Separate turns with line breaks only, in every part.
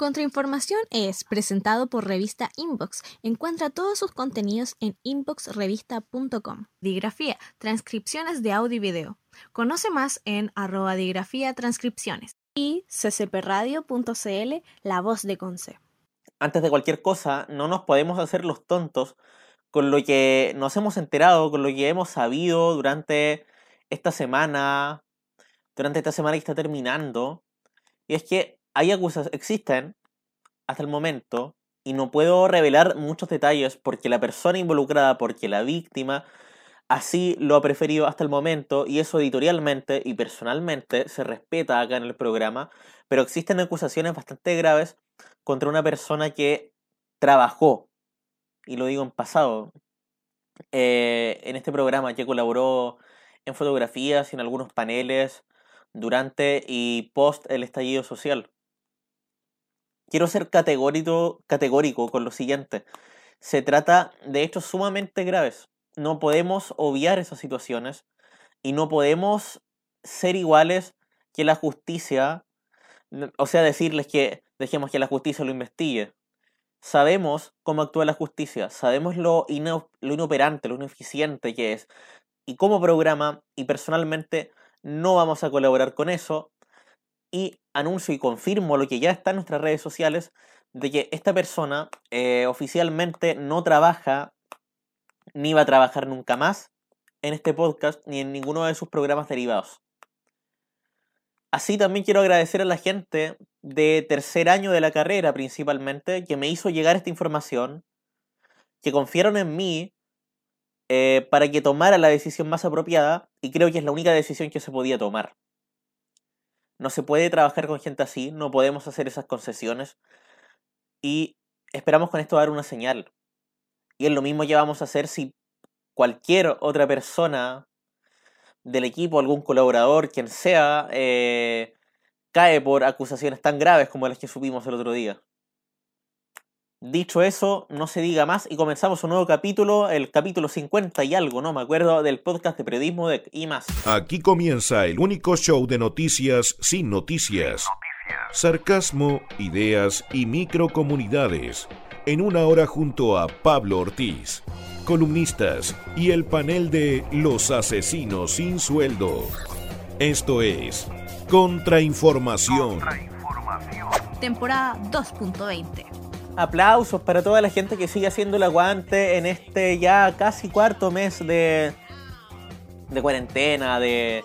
Contrainformación es presentado por Revista Inbox. Encuentra todos sus contenidos en inboxrevista.com. Digrafía, transcripciones de audio y video. Conoce más en arroba digrafía transcripciones. Y ccpradio.cl, la voz de Conce.
Antes de cualquier cosa, no nos podemos hacer los tontos con lo que nos hemos enterado, con lo que hemos sabido durante esta semana, durante esta semana que está terminando. Y es que hay acusaciones, existen hasta el momento, y no puedo revelar muchos detalles porque la persona involucrada, porque la víctima, así lo ha preferido hasta el momento, y eso editorialmente y personalmente se respeta acá en el programa, pero existen acusaciones bastante graves contra una persona que trabajó, y lo digo en pasado, eh, en este programa, que colaboró en fotografías y en algunos paneles durante y post el estallido social quiero ser categórico, categórico con lo siguiente. Se trata de hechos sumamente graves. No podemos obviar esas situaciones y no podemos ser iguales que la justicia, o sea, decirles que dejemos que la justicia lo investigue. Sabemos cómo actúa la justicia, sabemos lo, lo inoperante, lo ineficiente que es y cómo programa y personalmente no vamos a colaborar con eso y anuncio y confirmo lo que ya está en nuestras redes sociales de que esta persona eh, oficialmente no trabaja ni va a trabajar nunca más en este podcast ni en ninguno de sus programas derivados. Así también quiero agradecer a la gente de tercer año de la carrera principalmente que me hizo llegar esta información, que confiaron en mí eh, para que tomara la decisión más apropiada y creo que es la única decisión que se podía tomar. No se puede trabajar con gente así, no podemos hacer esas concesiones. Y esperamos con esto dar una señal. Y es lo mismo que vamos a hacer si cualquier otra persona del equipo, algún colaborador, quien sea, eh, cae por acusaciones tan graves como las que subimos el otro día. Dicho eso, no se diga más y comenzamos un nuevo capítulo, el capítulo 50 y algo, no me acuerdo, del podcast de periodismo de y más.
Aquí comienza el único show de noticias sin noticias. Sarcasmo, ideas y microcomunidades. En una hora junto a Pablo Ortiz, columnistas y el panel de Los Asesinos sin Sueldo. Esto es Contrainformación.
Contrainformación. Temporada 2.20
aplausos para toda la gente que sigue haciendo el aguante en este ya casi cuarto mes de, de cuarentena, de,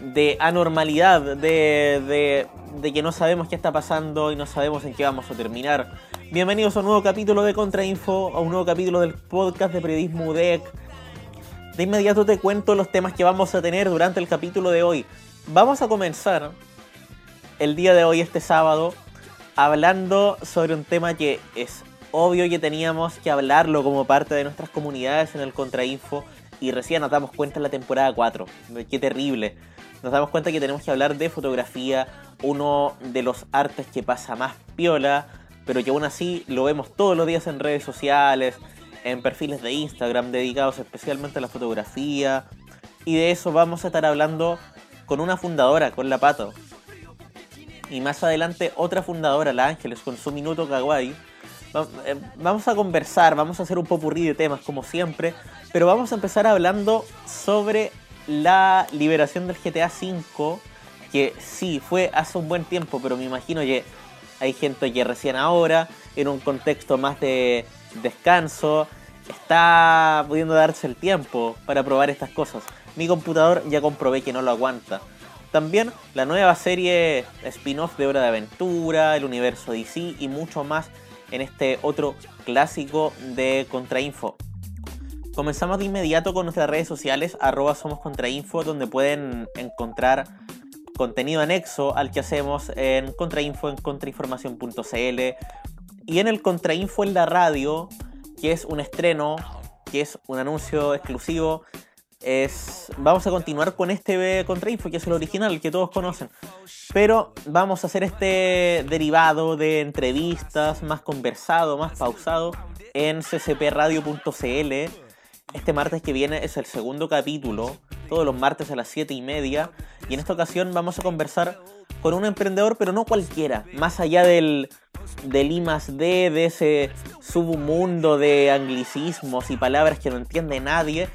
de anormalidad, de, de, que no sabemos qué está pasando y no sabemos en qué vamos a terminar. Bienvenidos a un nuevo capítulo de Contrainfo, a un nuevo capítulo del podcast de periodismo UDEC. De inmediato te cuento los temas que vamos a tener durante el capítulo de hoy. Vamos a comenzar el día de hoy, este sábado, hablando sobre un tema que es obvio que teníamos que hablarlo como parte de nuestras comunidades en el Contrainfo y recién nos damos cuenta en la temporada 4. Qué terrible. Nos damos cuenta que tenemos que hablar de fotografía, uno de los artes que pasa más piola, pero que aún así lo vemos todos los días en redes sociales, en perfiles de Instagram dedicados especialmente a la fotografía. Y de eso vamos a estar hablando con una fundadora, con La Pato, y más adelante otra fundadora, La Ángeles, con su minuto kawaii. Eh, vamos a conversar, vamos a hacer un popurrí de temas como siempre, pero vamos a empezar hablando sobre la liberación del GTA V, que sí, fue hace un buen tiempo, pero me imagino que hay gente que recién ahora, en un contexto más de descanso, está pudiendo darse el tiempo para probar estas cosas. Mi computador ya comprobé que no lo aguanta. También la nueva serie spin-off de Hora de Aventura, el universo DC y mucho más en este otro clásico de Contrainfo. Comenzamos de inmediato con nuestras redes sociales, arroba somos Contrainfo, donde pueden encontrar contenido anexo al que hacemos en Contrainfo, en contrainformación.cl y en el Contrainfo en la radio, que es un estreno, que es un anuncio exclusivo es, vamos a continuar con este contrainfo, que es el original, que todos conocen. Pero vamos a hacer este derivado de entrevistas, más conversado, más pausado, en ccpradio.cl. Este martes que viene es el segundo capítulo, todos los martes a las 7 y media. Y en esta ocasión vamos a conversar con un emprendedor, pero no cualquiera. Más allá del del I de ese submundo de anglicismos y palabras que no entiende nadie,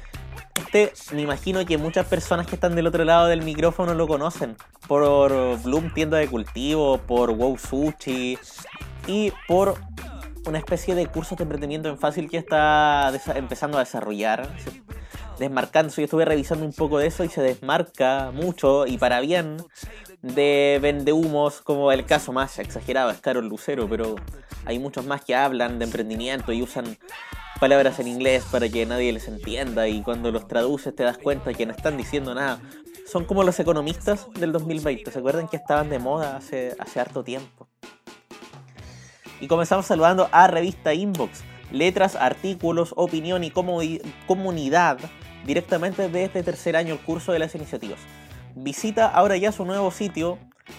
me imagino que muchas personas que están del otro lado del micrófono lo conocen. Por Bloom Tienda de Cultivo, por Wow Sushi y por una especie de curso de emprendimiento en fácil que está empezando a desarrollar. Desmarcándose, yo estuve revisando un poco de eso y se desmarca mucho y para bien de vendehumos, como el caso más exagerado es Carol Lucero, pero hay muchos más que hablan de emprendimiento y usan palabras en inglés para que nadie les entienda y cuando los traduces te das cuenta que no están diciendo nada. Son como los economistas del 2020, ¿se acuerdan que estaban de moda hace, hace harto tiempo? Y comenzamos saludando a Revista Inbox, letras, artículos, opinión y comunidad directamente desde tercer año el curso de las iniciativas. Visita ahora ya su nuevo sitio,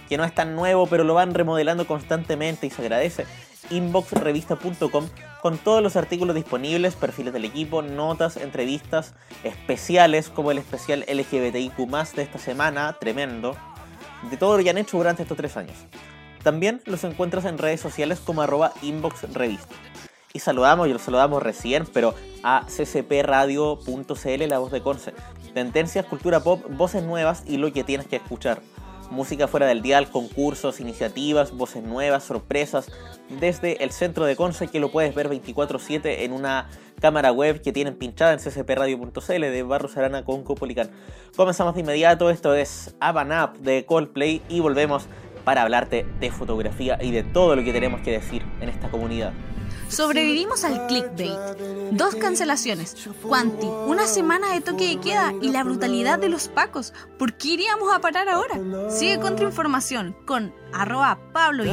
que no es tan nuevo, pero lo van remodelando constantemente y se agradece, inboxrevista.com, con todos los artículos disponibles, perfiles del equipo, notas, entrevistas, especiales como el especial LGBTIQ de esta semana, tremendo, de todo lo que han hecho durante estos tres años. También los encuentras en redes sociales como arroba inboxrevista. Y saludamos, y lo saludamos recién, pero a ccpradio.cl, la voz de Conce. Tendencias, cultura pop, voces nuevas y lo que tienes que escuchar. Música fuera del dial, concursos, iniciativas, voces nuevas, sorpresas, desde el centro de Conce que lo puedes ver 24/7 en una cámara web que tienen pinchada en ccpradio.cl de Barros Arana con Copolicán. Comenzamos de inmediato, esto es Avan Up de Coldplay y volvemos para hablarte de fotografía y de todo lo que tenemos que decir en esta comunidad.
Sobrevivimos al clickbait. Dos cancelaciones. Quanti, una semana de toque de queda y la brutalidad de los pacos. ¿Por qué iríamos a parar ahora? Sigue contrainformación con arroba Pablo yo.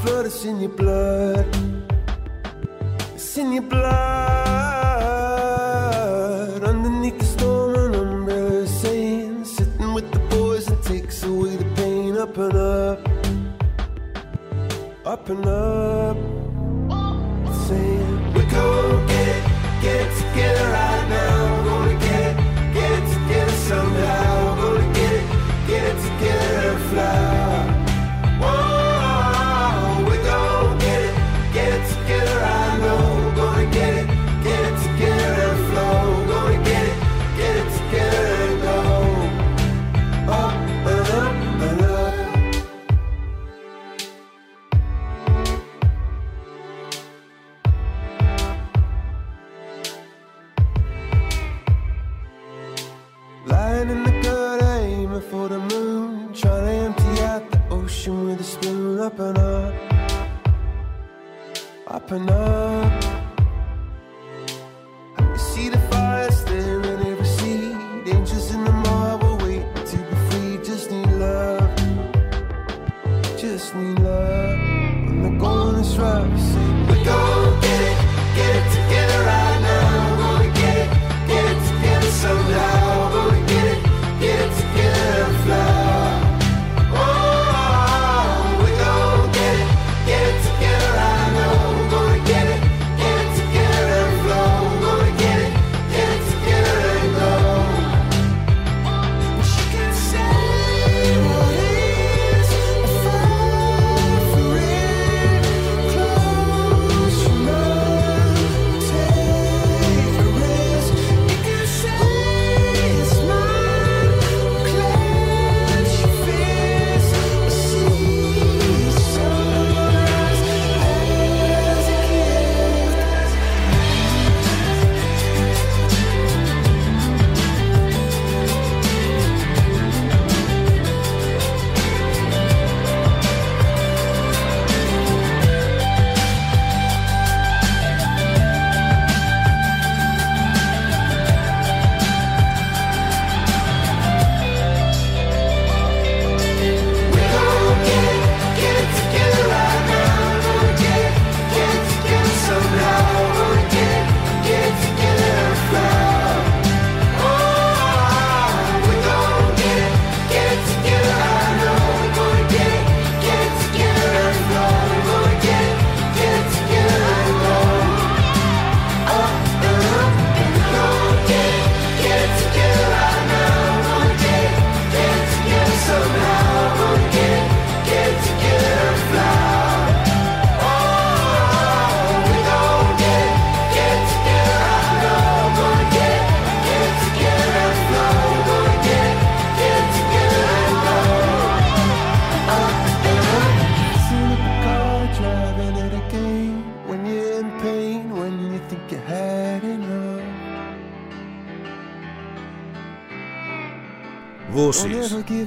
Flood, it's in your blood. It's in your blood. Underneath the storm, an umbrella saying, sitting with the boys and takes away the pain. Up and up, up and up.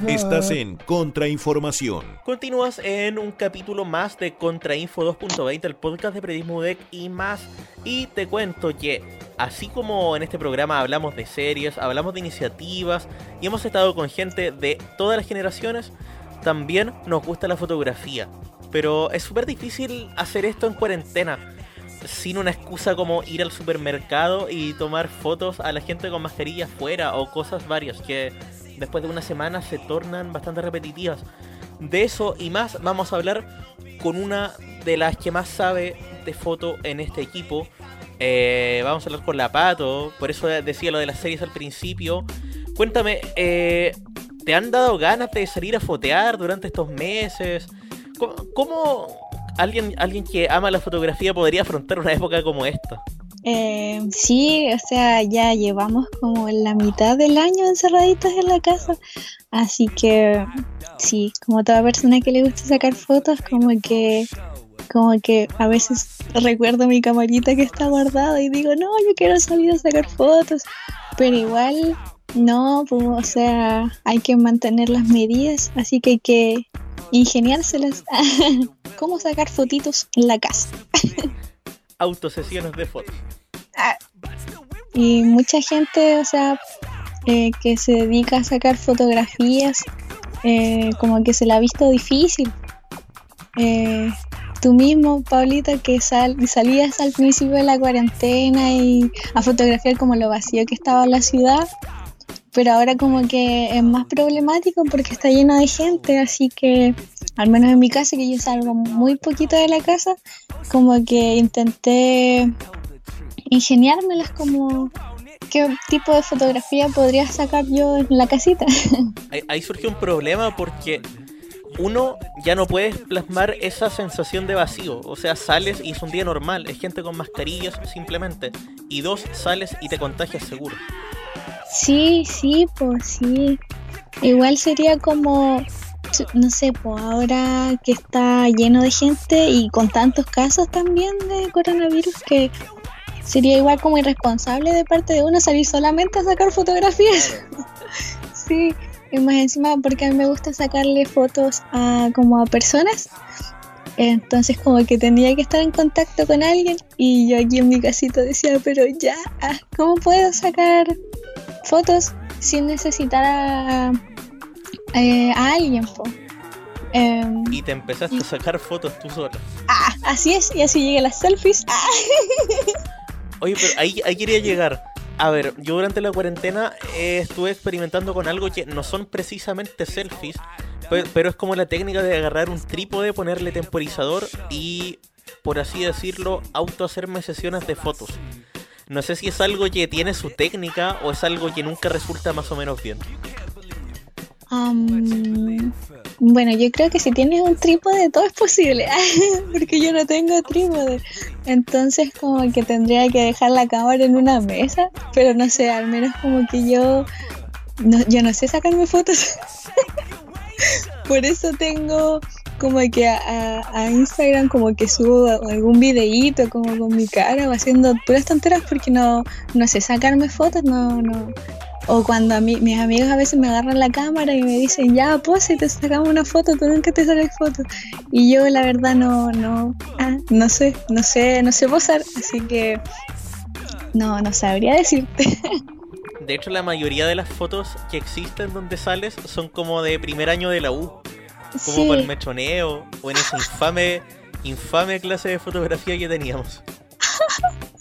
Estás en Contrainformación.
Continúas en un capítulo más de Contrainfo 2.20, el podcast de periodismo UDEC y más. Y te cuento que, así como en este programa hablamos de series, hablamos de iniciativas y hemos estado con gente de todas las generaciones, también nos gusta la fotografía. Pero es súper difícil hacer esto en cuarentena sin una excusa como ir al supermercado y tomar fotos a la gente con mascarillas fuera o cosas varias que después de una semana se tornan bastante repetitivas. De eso y más vamos a hablar con una de las que más sabe de foto en este equipo. Eh, vamos a hablar con la Pato, por eso decía lo de las series al principio. Cuéntame, eh, ¿te han dado ganas de salir a fotear durante estos meses? ¿Cómo, alguien, alguien que ama la fotografía podría afrontar una época como esta?
Eh, sí, o sea, ya llevamos como la mitad del año encerraditos en la casa, así que sí, como toda persona que le gusta sacar fotos, como que como que a veces recuerdo mi camarita que está guardada y digo, no, yo quiero salir a sacar fotos, pero igual no, pues, o sea, hay que mantener las medidas, así que hay que ingeniárselas. ¿Cómo sacar fotitos en la casa?
Autosesiones de fotos.
Ah. Y mucha gente, o sea, eh, que se dedica a sacar fotografías, eh, como que se la ha visto difícil. Eh, tú mismo, Paulita, que sal, salías al principio de la cuarentena y a fotografiar como lo vacío que estaba la ciudad, pero ahora como que es más problemático porque está lleno de gente, así que al menos en mi casa, que yo salgo muy poquito de la casa, como que intenté ingeniármelas como qué tipo de fotografía podría sacar yo en la casita.
Ahí, surge un problema porque uno ya no puedes plasmar esa sensación de vacío. O sea, sales y es un día normal, es gente con mascarillas simplemente. Y dos, sales y te contagias seguro.
Sí, sí, pues sí. Igual sería como, no sé, pues ahora que está lleno de gente y con tantos casos también de coronavirus que sería igual como irresponsable de parte de uno salir solamente a sacar fotografías. sí, y más encima porque a mí me gusta sacarle fotos a como a personas. Entonces como que tenía que estar en contacto con alguien y yo aquí en mi casito decía, pero ya, ¿cómo puedo sacar fotos sin necesitar a, eh, alguien.
Em, y te empezaste a sacar fotos tú sola.
Ah, así es, y así llegué a las selfies. Ah.
Oye, pero ahí, ahí quería llegar. A ver, yo durante la cuarentena eh, estuve experimentando con algo que no son precisamente selfies, pero, es como la técnica de agarrar un trípode, ponerle temporizador y, por así decirlo, auto hacerme sesiones de fotos. No sé si es algo que tiene su técnica o es algo que nunca resulta más o menos bien.
Bueno, yo creo que si tienes un trípode todo es posible, porque yo no tengo trípode. Entonces como que tendría que dejar la cámara en una mesa, pero no sé, al menos como que yo no, yo no sé sacarme fotos. Por eso tengo como que a, Instagram como que subo algún videíto como con mi cara haciendo puras tonteras porque no, no sé sacarme fotos, no, no. O cuando a mí, mis amigos a veces me agarran la cámara y me dicen, ya, si te sacamos una foto, tú nunca te sacas fotos. Y yo la verdad no, no, ah, no sé, no sé, no sé posar, así que no, no sabría decirte.
De hecho, la mayoría de las fotos que existen donde sales son como de primer año de la U como con el mechoneo o en esa infame, infame clase de fotografía que teníamos.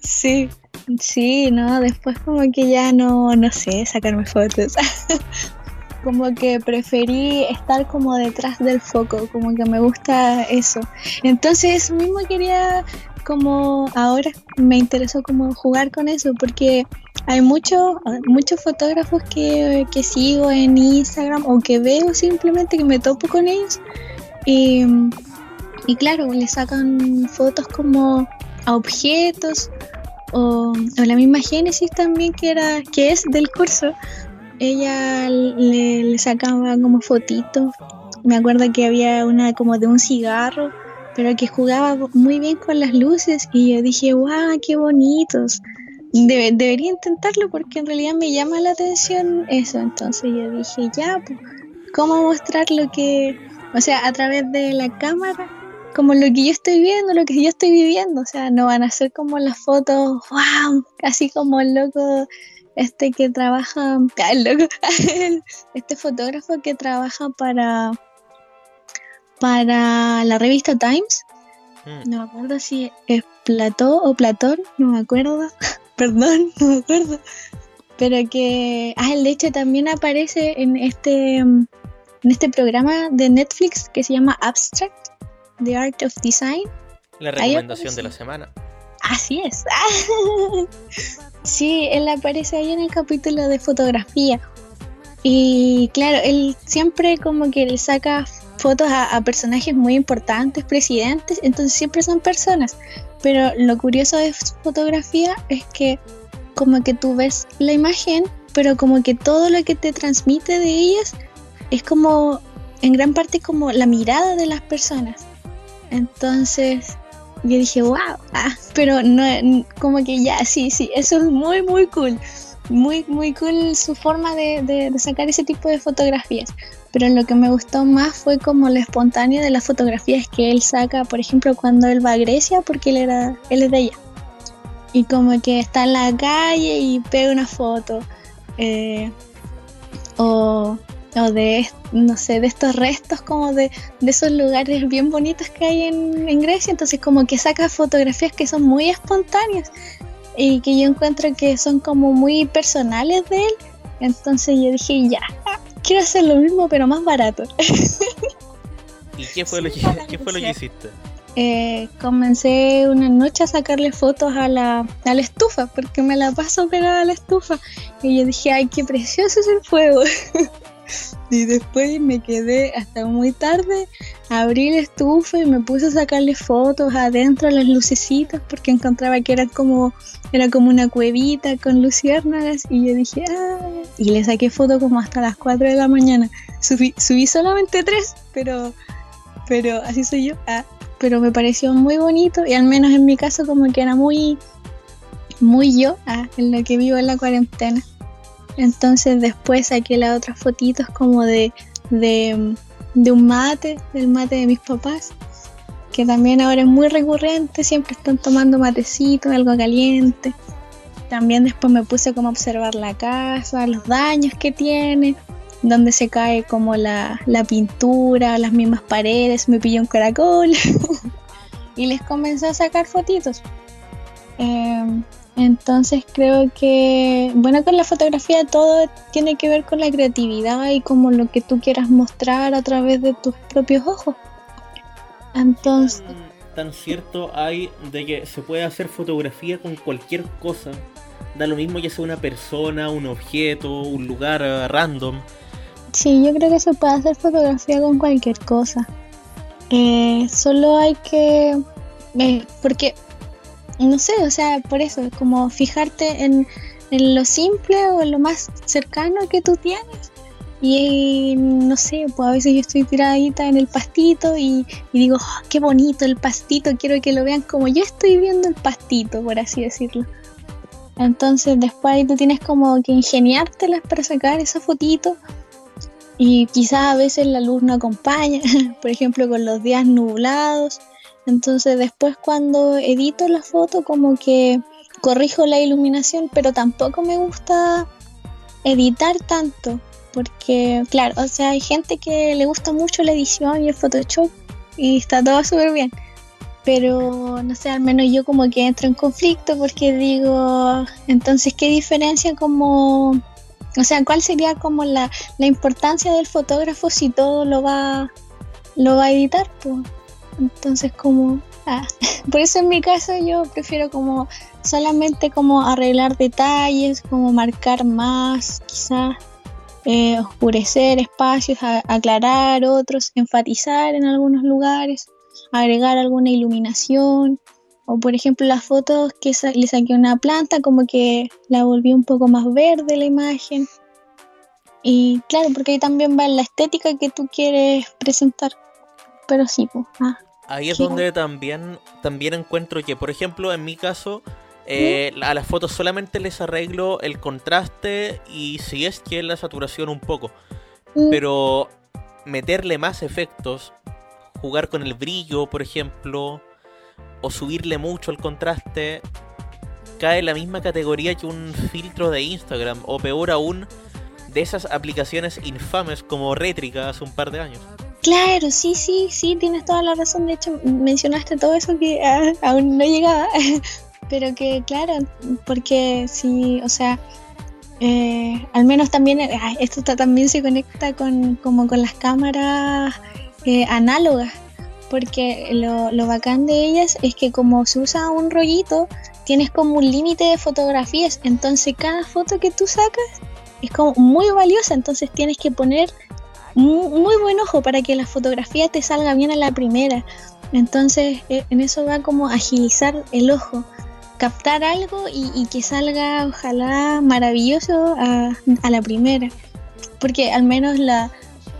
Sí, sí, no, después como que ya no, no sé, sacarme fotos. como que preferí estar como detrás del foco, como que me gusta eso. Entonces mismo quería como ahora me interesó como jugar con eso porque hay muchos muchos fotógrafos que, sigo en Instagram o que veo simplemente que me topo con ellos y, y claro le sacan fotos como a objetos o, la misma Génesis también que era que es del curso ella le, sacaba como fotitos me acuerdo que había una como de un cigarro pero que jugaba muy bien con las luces y yo dije, wow, qué bonitos. debería intentarlo porque en realidad me llama la atención eso. Entonces yo dije, ya, pues, ¿cómo mostrar lo que, o sea, a través de la cámara, como lo que yo estoy viendo, lo que yo estoy viviendo? O sea, no van a ser como las fotos, wow, casi como el loco este que trabaja, el loco, este fotógrafo que trabaja para para la revista Times. Mm. No me acuerdo si es Plató o Platón, no me acuerdo. Perdón, no me acuerdo. Pero que, ah, de hecho también aparece en este, en este programa de Netflix que se llama Abstract, The Art of Design.
La recomendación de la semana.
Así es. sí, él aparece ahí en el capítulo de fotografía. Y claro, él siempre como que le saca fotos a, a, personajes muy importantes, presidentes, entonces siempre son personas. Pero lo curioso de su fotografía es que como que tú ves la imagen, pero como que todo lo que te transmite de ellas es como, en gran parte como la mirada de las personas. Entonces yo dije, wow, ah, pero no, como que ya, sí, sí, eso es muy, muy cool. Muy, muy cool su forma de, sacar ese tipo de fotografías pero lo que me gustó más fue como lo espontáneo de las fotografías que él saca, por ejemplo, cuando él va a Grecia, porque él, era, él es de allá. Y como que está en la calle y pega una foto. Eh, o, o, de, no sé, de estos restos como de, de esos lugares bien bonitos que hay en, en Grecia. Entonces como que saca fotografías que son muy espontáneas y que yo encuentro que son como muy personales de él. Entonces yo dije, ya, quiero hacer lo mismo pero más barato.
¿Y qué fue lo que, qué fue lo que hiciste?
Eh, comencé una noche a sacarle fotos a la, a la estufa, porque me la paso pegada a la estufa. Y yo dije, ay, qué precioso es el fuego. y después me quedé hasta muy tarde, abrí la estufa y me puse a sacarle fotos adentro a las lucecitas, porque encontraba que era como era como una cuevita con luciérnagas y yo dije, ah, y le saqué foto como hasta las 4 de la mañana. Subí, subí solamente tres, pero, pero así soy yo. Ah, pero me pareció muy bonito y al menos en mi caso como que era muy, muy yo, ah, en lo que vivo en la cuarentena. Entonces después saqué las otras fotitos como de, de, un mate, del mate de mis papás que también ahora es muy recurrente, siempre están tomando matecito, algo caliente. También después me puse como a observar la casa, los daños que tiene, donde se cae como la, pintura, las mismas paredes, me pilló un caracol y les comencé a sacar fotitos. Em, entonces creo que, bueno, con la fotografía todo tiene que ver con la creatividad y como lo que tú quieras mostrar a través de tus propios ojos. Entonces.
Tan, cierto hay de que se puede hacer fotografía con cualquier cosa. Da lo mismo ya sea una persona, un objeto, un lugar eh, random.
Sí, yo creo que se puede hacer fotografía con cualquier cosa. Eh, solo hay que. Eh, porque. No sé, o sea, por eso, como fijarte en, en lo simple o en lo más cercano que tú tienes y no sé, pues a veces yo estoy tiradita en el pastito y, digo, oh, qué bonito el pastito, quiero que lo vean como yo estoy viendo el pastito, por así decirlo. Entonces después ahí tú tienes como que ingeniártelas para sacar esa fotito. Y quizás a veces la luz no acompaña, por ejemplo con los días nublados. Entonces después cuando edito la foto como que corrijo la iluminación, pero tampoco me gusta editar tanto porque, claro, o sea, hay gente que le gusta mucho la edición y el Photoshop y está todo súper bien. Pero, no sé, al menos yo como que entro en conflicto porque digo, entonces, ¿qué diferencia como... O sea, ¿cuál sería como la, la importancia del fotógrafo si todo lo va, lo va a editar? Entonces, como... Ah. Por eso en mi caso yo prefiero como solamente como arreglar detalles, como marcar más, quizás eh, oscurecer espacios, aclarar otros, enfatizar en algunos lugares, agregar alguna iluminación. O por ejemplo las fotos que le saqué una planta, como que la volví un poco más verde la imagen. Y claro, porque ahí también va la estética que tú quieres presentar. Pero sí, pues.
ahí es donde también, también encuentro que, por ejemplo, en mi caso, Eh, a las fotos solamente les arreglo el contraste y si es que la saturación un poco. Pero meterle más efectos, jugar con el brillo, por ejemplo, o subirle mucho el contraste, cae en la misma categoría que un filtro de Instagram, o peor aún, de esas aplicaciones infames como Rétrica hace un par de años.
Claro, sí, sí, sí, tienes toda la razón. De hecho, mencionaste todo eso que ah, aún no llegaba. Pero que, claro, porque sí, o sea, eh, al menos también, ah, esto también se conecta con, como con las cámaras eh, análogas. Porque lo, lo bacán de ellas es que como se usa un rollito, tienes como un límite de fotografías. Entonces cada foto que tú sacas es como muy valiosa. Entonces tienes que poner muy buen ojo para que la fotografía te salga bien a la primera. Entonces eh, en eso va como agilizar el ojo, captar algo y, que salga ojalá maravilloso a, la primera. Porque al menos la,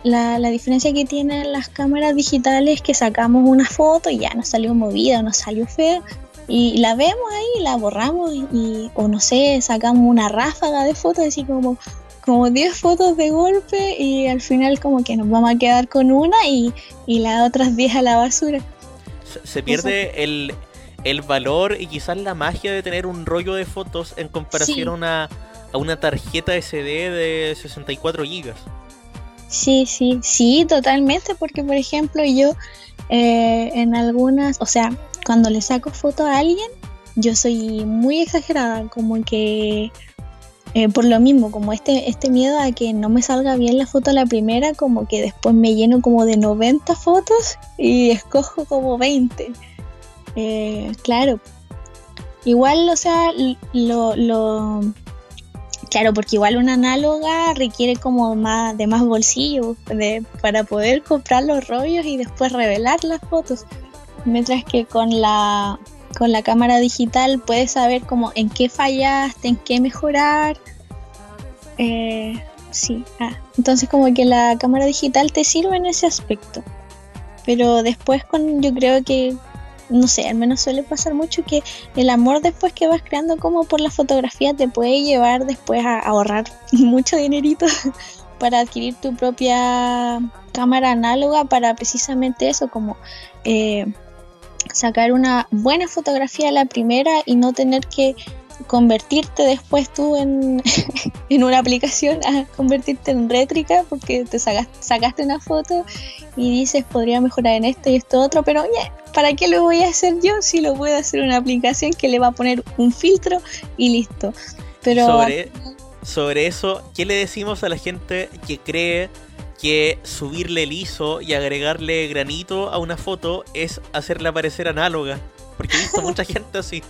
la, la diferencia que tienen las cámaras digitales es que sacamos una foto y ya nos salió movida nos salió fea y la vemos ahí, la borramos y- o no sé, sacamos una ráfaga de fotos así como como 10 fotos de golpe y al final como que nos vamos a quedar con una y, y las otras 10 a la basura.
Se, se pierde el, el valor y quizás la magia de tener un rollo de fotos en comparación
Sí.
a, una, a una tarjeta SD de 64 GB.
Sí, sí, sí, totalmente, porque por ejemplo yo eh, en algunas, o sea, cuando le saco foto a alguien, yo soy muy exagerada, como que eh, por lo mismo, como este, este miedo a que no me salga bien la foto a la primera, como que después me lleno como de 90 fotos y escojo como 20. Eh, claro, igual, o sea, lo, lo, Claro, porque igual una análoga requiere como más de más bolsillo de, para poder comprar los rollos y después revelar las fotos. Mientras que con la con la cámara digital puedes saber como en qué fallaste, en qué mejorar. Eh, sí, ah, entonces como que la cámara digital te sirve en ese aspecto. Pero después con yo creo que no sé, al menos suele pasar mucho que el amor después que vas creando como por la fotografía te puede llevar después a ahorrar mucho dinerito para adquirir tu propia cámara análoga para precisamente eso, como eh, sacar una buena fotografía a la primera y no tener que convertirte después tú en, en una aplicación a convertirte en rétrica porque te sacas- sacaste una foto y dices podría mejorar en esto y esto otro, pero ya, ¿para qué lo voy a hacer yo si lo puedo hacer una aplicación que le va a poner un filtro y listo? Pero
sobre, sobre eso, ¿qué le decimos a la gente que cree que subirle el ISO y agregarle granito a una foto es hacerla parecer análoga? Porque he visto mucha gente así.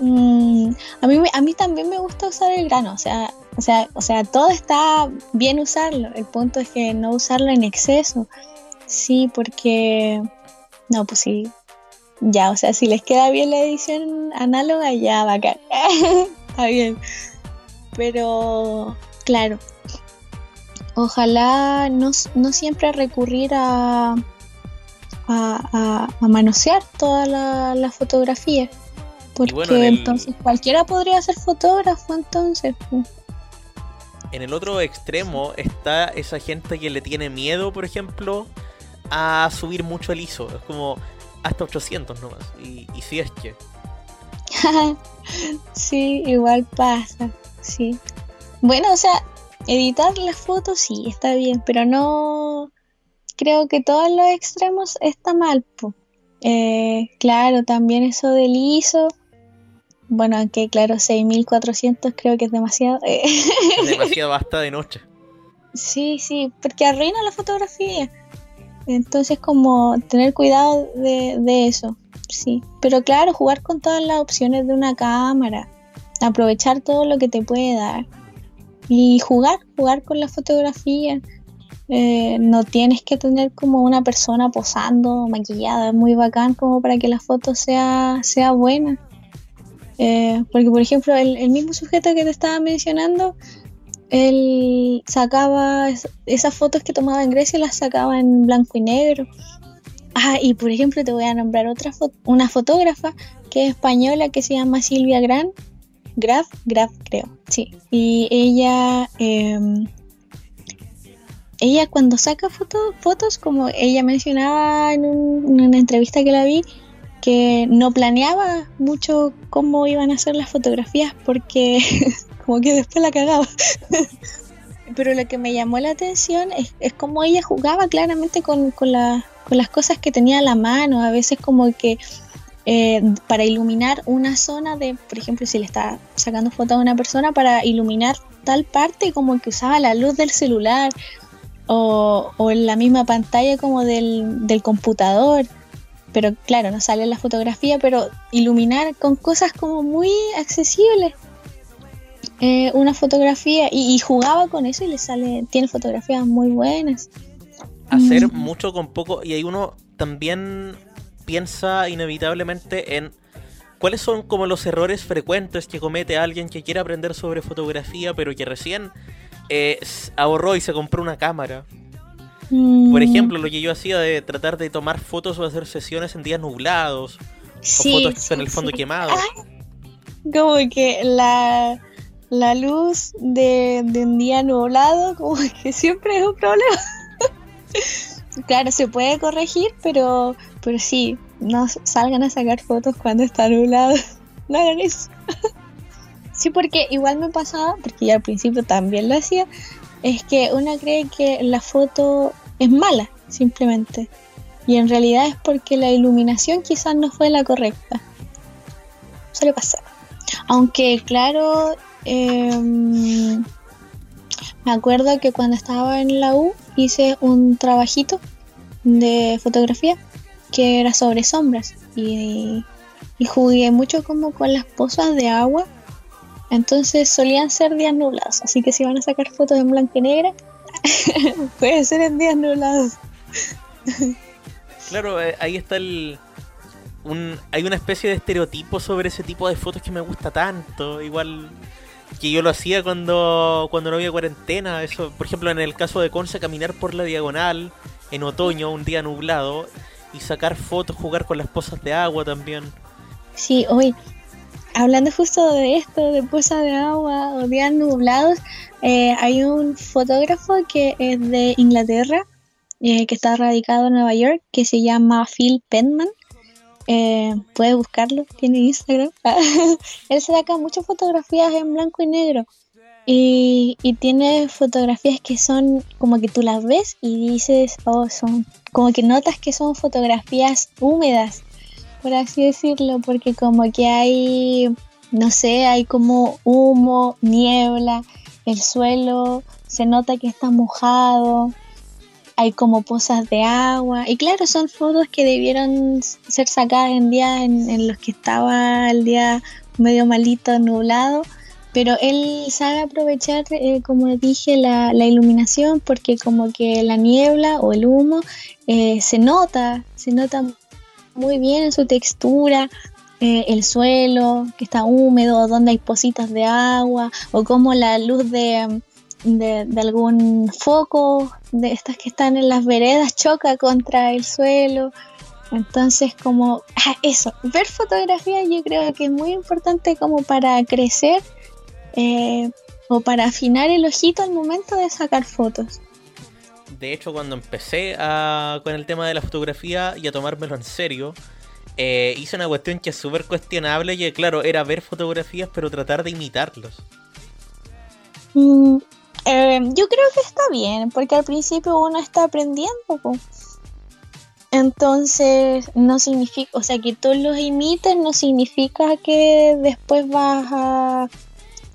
Mm, a, mí, a mí también me gusta usar el grano, o sea, o, sea, o sea, todo está bien usarlo, el punto es que no usarlo en exceso, sí, porque, no, pues sí, ya, o sea, si les queda bien la edición análoga, ya bacán, está bien, pero, claro, ojalá no, no siempre recurrir a, a, a- a manosear toda la, la fotografía. Porque
bueno, en el-
entonces cualquiera podría ser fotógrafo entonces.
En el otro extremo está esa gente que le tiene miedo, por ejemplo, a subir mucho el ISO. Es como hasta 800 nomás. Y, y si es que.
sí, igual pasa, sí. Bueno, o sea, editar las fotos sí, está bien, pero no creo que todos los extremos está mal. Eh, claro, también eso del ISO. Bueno, aunque claro, 6400 creo que es demasiado. eh.
Demasiado basta de noche.
Sí, sí, porque arruina la fotografía. Entonces, como tener cuidado de, de eso, sí. Pero claro, jugar con todas las opciones de una cámara, aprovechar todo lo que te puede dar y jugar, jugar con la fotografía. Eh, no tienes que tener como una persona posando, maquillada, es muy bacán como para que la foto sea, sea buena. Eh, porque, por ejemplo, el, mismo sujeto que te estaba mencionando, él sacaba es- esas fotos que tomaba en Grecia, las sacaba en blanco y negro. Ah, y por ejemplo, te voy a nombrar otra una fotógrafa que es española, que se llama Silvia Gran, Graf, Graf creo, sí. Y ella, em, ella cuando saca fotos, como ella mencionaba en, una entrevista que la vi, que no planeaba mucho cómo iban a ser las fotografías porque como que después la cagaba. Pero lo que me llamó la atención es, es cómo ella jugaba claramente con, con, con las cosas que tenía a la mano. A veces como que eh, para iluminar una zona de, por ejemplo, si le está sacando foto a una persona, para iluminar tal parte como que usaba la luz del celular o, en la misma pantalla como del, del computador. Pero claro, no sale en la fotografía, pero iluminar con cosas como muy accesibles. Eh, una fotografía y, jugaba con eso y le sale, tiene fotografías muy buenas.
Hacer mm. mucho con poco y hay uno también piensa inevitablemente en cuáles son como los errores frecuentes que comete alguien que quiere aprender sobre fotografía, pero que recién eh, ahorró y se compró una cámara. Mm. Por ejemplo, lo que yo hacía de tratar de tomar fotos o hacer sesiones en días nublados, o fotos en el fondo quemado.
Como que la, la luz de, de un día nublado, como que siempre es un problema. claro, se puede corregir, pero pero sí, no salgan a sacar fotos cuando está nublado. No hagan eso. sí, porque igual me pasaba, porque ya al principio también lo hacía, es que uno cree que la foto es mala, simplemente. Y en realidad es porque la iluminación quizás no fue la correcta. Suele pasar. Aunque, claro, em, me acuerdo que cuando estaba en la U hice un trabajito de fotografía que era sobre sombras y, jugué mucho como con las pozas de agua. Entonces solían ser días nublados, así que si van a sacar fotos en blanco y negro, puede ser en días nublados.
claro, eh, ahí está el... Un, hay una especie de estereotipo sobre ese tipo de fotos que me gusta tanto. Igual que yo lo hacía cuando, cuando no había cuarentena. Eso, por ejemplo, en el caso de Conce, caminar por la diagonal en otoño, un día nublado y sacar fotos, jugar con las pozas de agua también.
Sí, hoy, hablando justo de esto, de pozas de agua o días nublados, eh, hay un fotógrafo que es de Inglaterra, eh, que está radicado en Nueva York, que se llama Phil Penman. Eh, puedes buscarlo, tiene Instagram. Él saca muchas fotografías en blanco y negro. Y, y, tiene fotografías que son como que tú las ves y dices, oh, son como que notas que son fotografías húmedas, por así decirlo, porque como que hay, no sé, hay como humo, niebla, el suelo se nota que está mojado, hay como pozas de agua. Y claro, son fotos que debieron ser sacadas en días en, en los que estaba el día medio malito, nublado pero él sabe aprovechar, eh, como dije, la, iluminación porque como que la niebla o el humo eh, se nota, se nota muy bien en su textura, eh, el suelo que está húmedo, donde hay positas de agua o como la luz de, de, algún foco de estas que están en las veredas choca contra el suelo. Entonces, como ah, eso, ver fotografía yo creo que es muy importante como para crecer eh, o para afinar el ojito al momento de sacar fotos.
De hecho, cuando empecé con el tema de la fotografía y a tomármelo en serio, eh, hice una cuestión que es súper cuestionable y claro, era ver fotografías pero tratar de imitarlos.
Mm, eh, yo creo que está bien, porque al principio uno está aprendiendo. Entonces, no significa, o sea, que tú los imites no significa que después vas a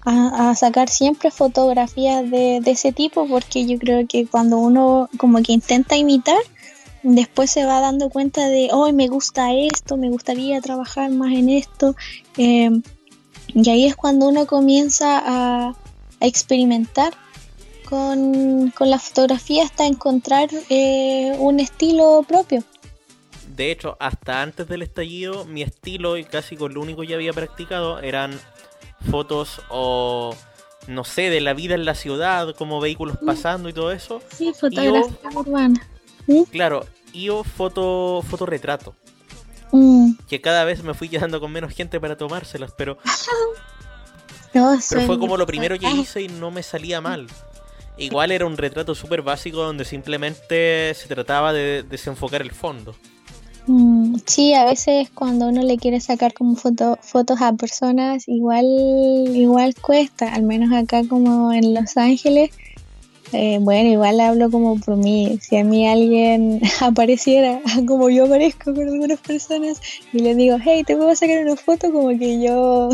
a, sacar siempre fotografías de, ese tipo porque yo creo que cuando uno como que intenta imitar, después se va dando cuenta de, hoy me gusta esto, me gustaría trabajar más en esto. Em, y ahí es cuando uno comienza a, experimentar con, la fotografía hasta encontrar eh, un estilo propio.
De hecho, hasta antes del estallido, mi estilo, y casi con lo único que había practicado, eran fotos o no sé, de la vida en la ciudad, como vehículos pasando y todo eso.
Sí, fotografía urbana.
Claro, y o foto, fotorretrato. mm. que cada vez me fui quedando con menos gente para tomárselas, pero... pero fue como lo primero que hice y no me salía mal. Igual era un retrato súper básico donde simplemente se trataba de desenfocar el fondo.
Mm, sí, a veces cuando uno le quiere sacar como foto, fotos a personas, igual, igual cuesta, al menos acá como en Los Ángeles. Eh, bueno, igual hablo como por mí. Si a mí alguien apareciera como yo aparezco con algunas personas y le digo, hey, ¿te puedo sacar una foto? Como que yo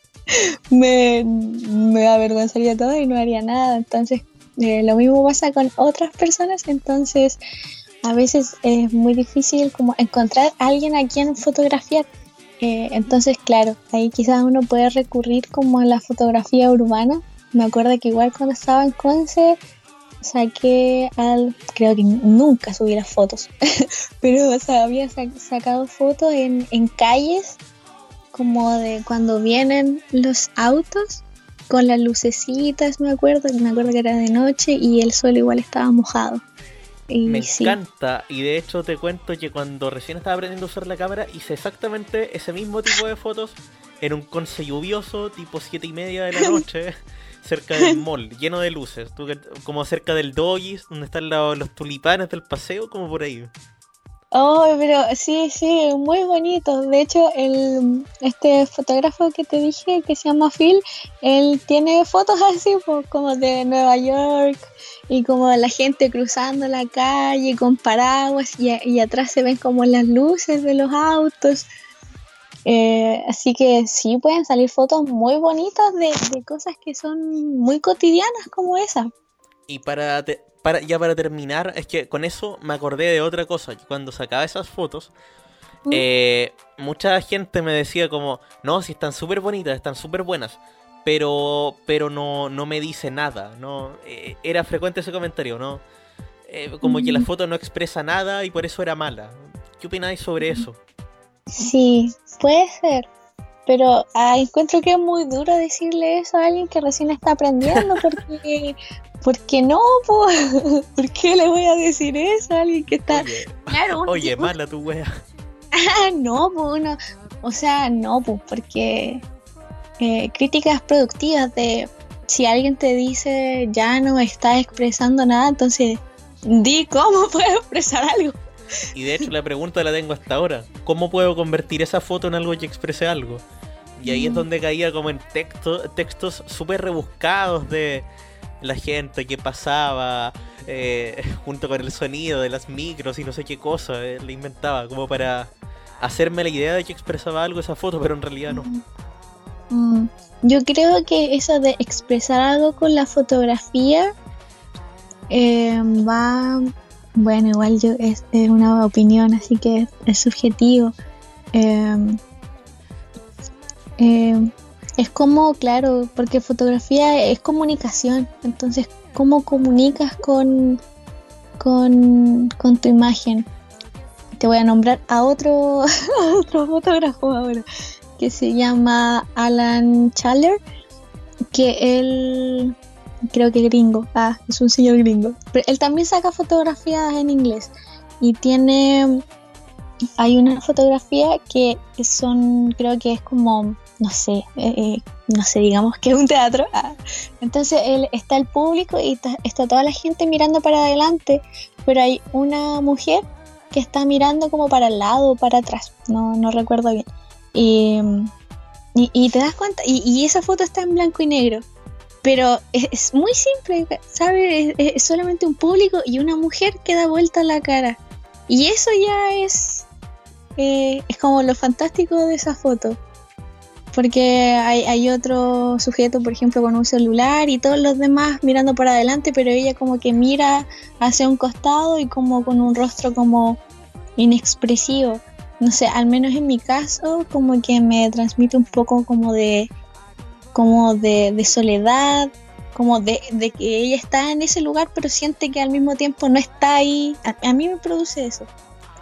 me, me avergonzaría todo y no haría nada. Entonces, eh, lo mismo pasa con otras personas. Entonces, a veces es muy difícil como encontrar a alguien a quien fotografiar. Eh, entonces, claro, ahí quizás uno puede recurrir como a la fotografía urbana. Me acuerdo que igual cuando estaba en Conce saqué al, creo que nunca subí las fotos, pero había sacado fotos en, en calles como de cuando vienen los autos con las lucecitas, me acuerdo, me acuerdo que era de noche y el suelo igual estaba mojado
me encanta. Y de hecho te cuento que cuando recién estaba aprendiendo a usar la cámara hice exactamente ese mismo tipo de fotos en un conce lluvioso, tipo siete y media de la noche, cerca del mall, lleno de luces. como cerca del Doggies, donde están los tulipanes del paseo, como por ahí.
Oh, pero sí, sí, muy bonito. De hecho, el, este fotógrafo que te dije, que se llama Phil, él tiene fotos así, pues, como de Nueva York y como la gente cruzando la calle con paraguas y, atrás se ven como las luces de los autos. Eh, así que sí pueden salir fotos muy bonitas de, de cosas que son muy cotidianas como esa.
Y para, para, ya para terminar, es que con eso me acordé de otra cosa. Cuando sacaba esas fotos, ¿Mm? eh, mucha gente me decía como, no, si están súper bonitas, están súper buenas. Pero, pero no, no me dice nada. no eh, Era frecuente ese comentario, ¿no? Eh, como que la mm. foto no expresa nada y por eso era mala. ¿Qué opináis sobre eso?
Sí, puede ser. Pero ah, encuentro que es muy duro decirle eso a alguien que recién está aprendiendo porque ¿Por qué no? ¿Por qué le voy a decir eso a alguien que está...
Oye, claro, oye mala tu wea.
Ah, no, pues no. O sea, no, pues porque eh, críticas productivas de si alguien te dice ya no está expresando nada, entonces di cómo puedo expresar algo.
Y de hecho la pregunta la tengo hasta ahora. ¿Cómo puedo convertir esa foto en algo que exprese algo? Y ahí es mm. donde caía como en texto, textos súper rebuscados de la gente que pasaba eh, junto con el sonido de las micros y no sé qué cosa, eh, le inventaba como para hacerme la idea de que expresaba algo esa foto, pero en realidad no.
Mm, yo creo que eso de expresar algo con la fotografía eh, va, bueno, igual yo es, una opinión, así que es, subjetivo. Eh, es como, claro, porque fotografía es comunicación, entonces, ¿cómo comunicas con, con, tu imagen? Te voy a nombrar a otro, otro fotógrafo ahora, que se llama Alan Challer, que él creo que gringo, ah, es un señor gringo, pero él también saca fotografías en inglés y tiene, hay una fotografía que son, creo que es como no sé, eh, eh, no sé, digamos que es un teatro. Ah. Entonces él, está el público y está, toda la gente mirando para adelante, pero hay una mujer que está mirando como para el lado para atrás, no, no recuerdo bien. Y, y, te das cuenta, y, esa foto está en blanco y negro, pero es, muy simple, ¿sabes? Es, solamente un público y una mujer que da vuelta la cara. Y eso ya es, eh, es como lo fantástico de esa foto porque hay, hay, otro sujeto, por ejemplo, con un celular y todos los demás mirando para adelante, pero ella como que mira hacia un costado y como con un rostro como inexpresivo. No sé, al menos en mi caso, como que me transmite un poco como de como de, soledad, como de, que ella está en ese lugar, pero siente que al mismo tiempo no está ahí. a mí me produce eso.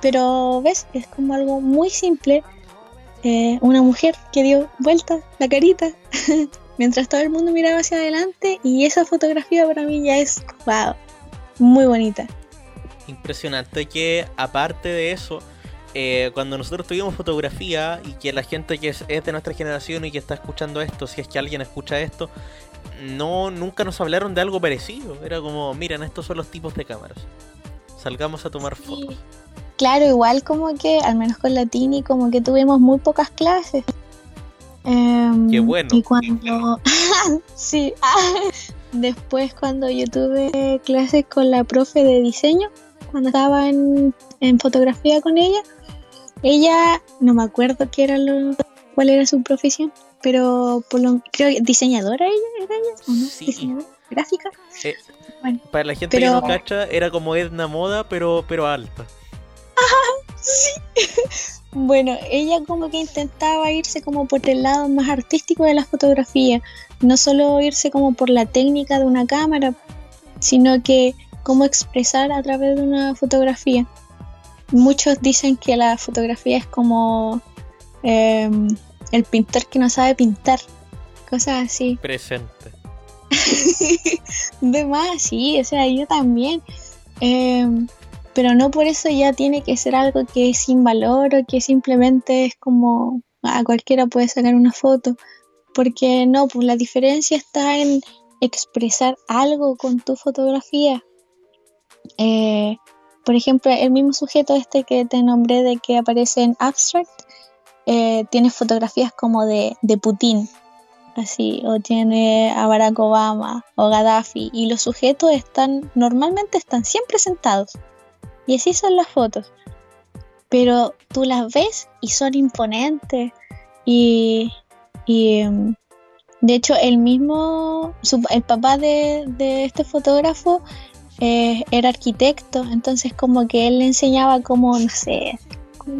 Pero, ¿ves? Es como algo muy simple eh, una mujer que dio vuelta la carita mientras todo el mundo miraba hacia adelante y esa fotografía para mí ya es wow, muy bonita.
Impresionante que aparte de eso, eh, cuando nosotros tuvimos fotografía y que la gente que es, de nuestra generación y que está escuchando esto, si es que alguien escucha esto, no nunca nos hablaron de algo parecido. Era como, miren, estos son los tipos de cámaras. Salgamos a tomar fotos.
Claro, igual como que, al menos con Latini, como que tuvimos muy pocas clases.
Em, Qué bueno.
Y cuando... sí, después cuando yo tuve clases con la profe de diseño, cuando estaba en, en fotografía con ella, ella, no me acuerdo qué era lo, cuál era su profesión, pero por lo, creo que diseñadora ella, ¿era ella? ¿O no? Sí. ¿Gráfica?
Eh, para la gente que no cacha, era como Edna Moda, pero, pero alta.
Sí. bueno, ella como que intentaba irse como por el lado más artístico de la fotografía, no solo irse como por la técnica de una cámara, sino que cómo expresar a través de una fotografía muchos dicen que la fotografía es como em, el pintor que no sabe pintar, cosas así.
Presente.
de más, sí, o sea, yo también. Em, pero no por eso ya tiene que ser algo que es sin valor o que simplemente es como a cualquiera puede sacar una foto. Porque no, pues la diferencia está en expresar algo con tu fotografía. Eh, por ejemplo, el mismo sujeto este que te nombré de que aparece en Abstract, eh, tiene fotografías como de, Putin, así, o tiene a Barack Obama o Gaddafi, y los sujetos están, normalmente están siempre sentados, y así son las fotos, pero tú las ves y son imponentes, y, y em, de hecho el mismo, el papá de, de este fotógrafo, eh, era arquitecto, entonces como que él le enseñaba como, no sé,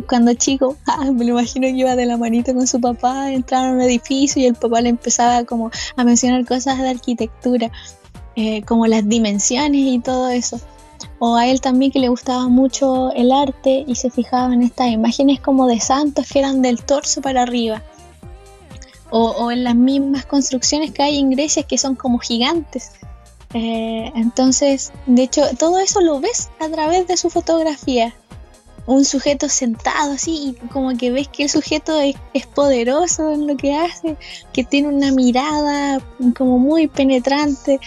cuando chico, ah, me lo imagino que iba de la manita con su papá, entraba a un edificio y el papá le empezaba como a mencionar cosas de arquitectura, eh, como las dimensiones y todo eso. O a él también que le gustaba mucho el arte y se fijaba en estas imágenes como de santos que eran del torso para arriba. O, o en las mismas construcciones que hay en Grecia que son como gigantes. Eh, entonces, de hecho, todo eso lo ves a través de su fotografía. Un sujeto sentado así, y como que ves que el sujeto es, poderoso en lo que hace, que tiene una mirada como muy penetrante.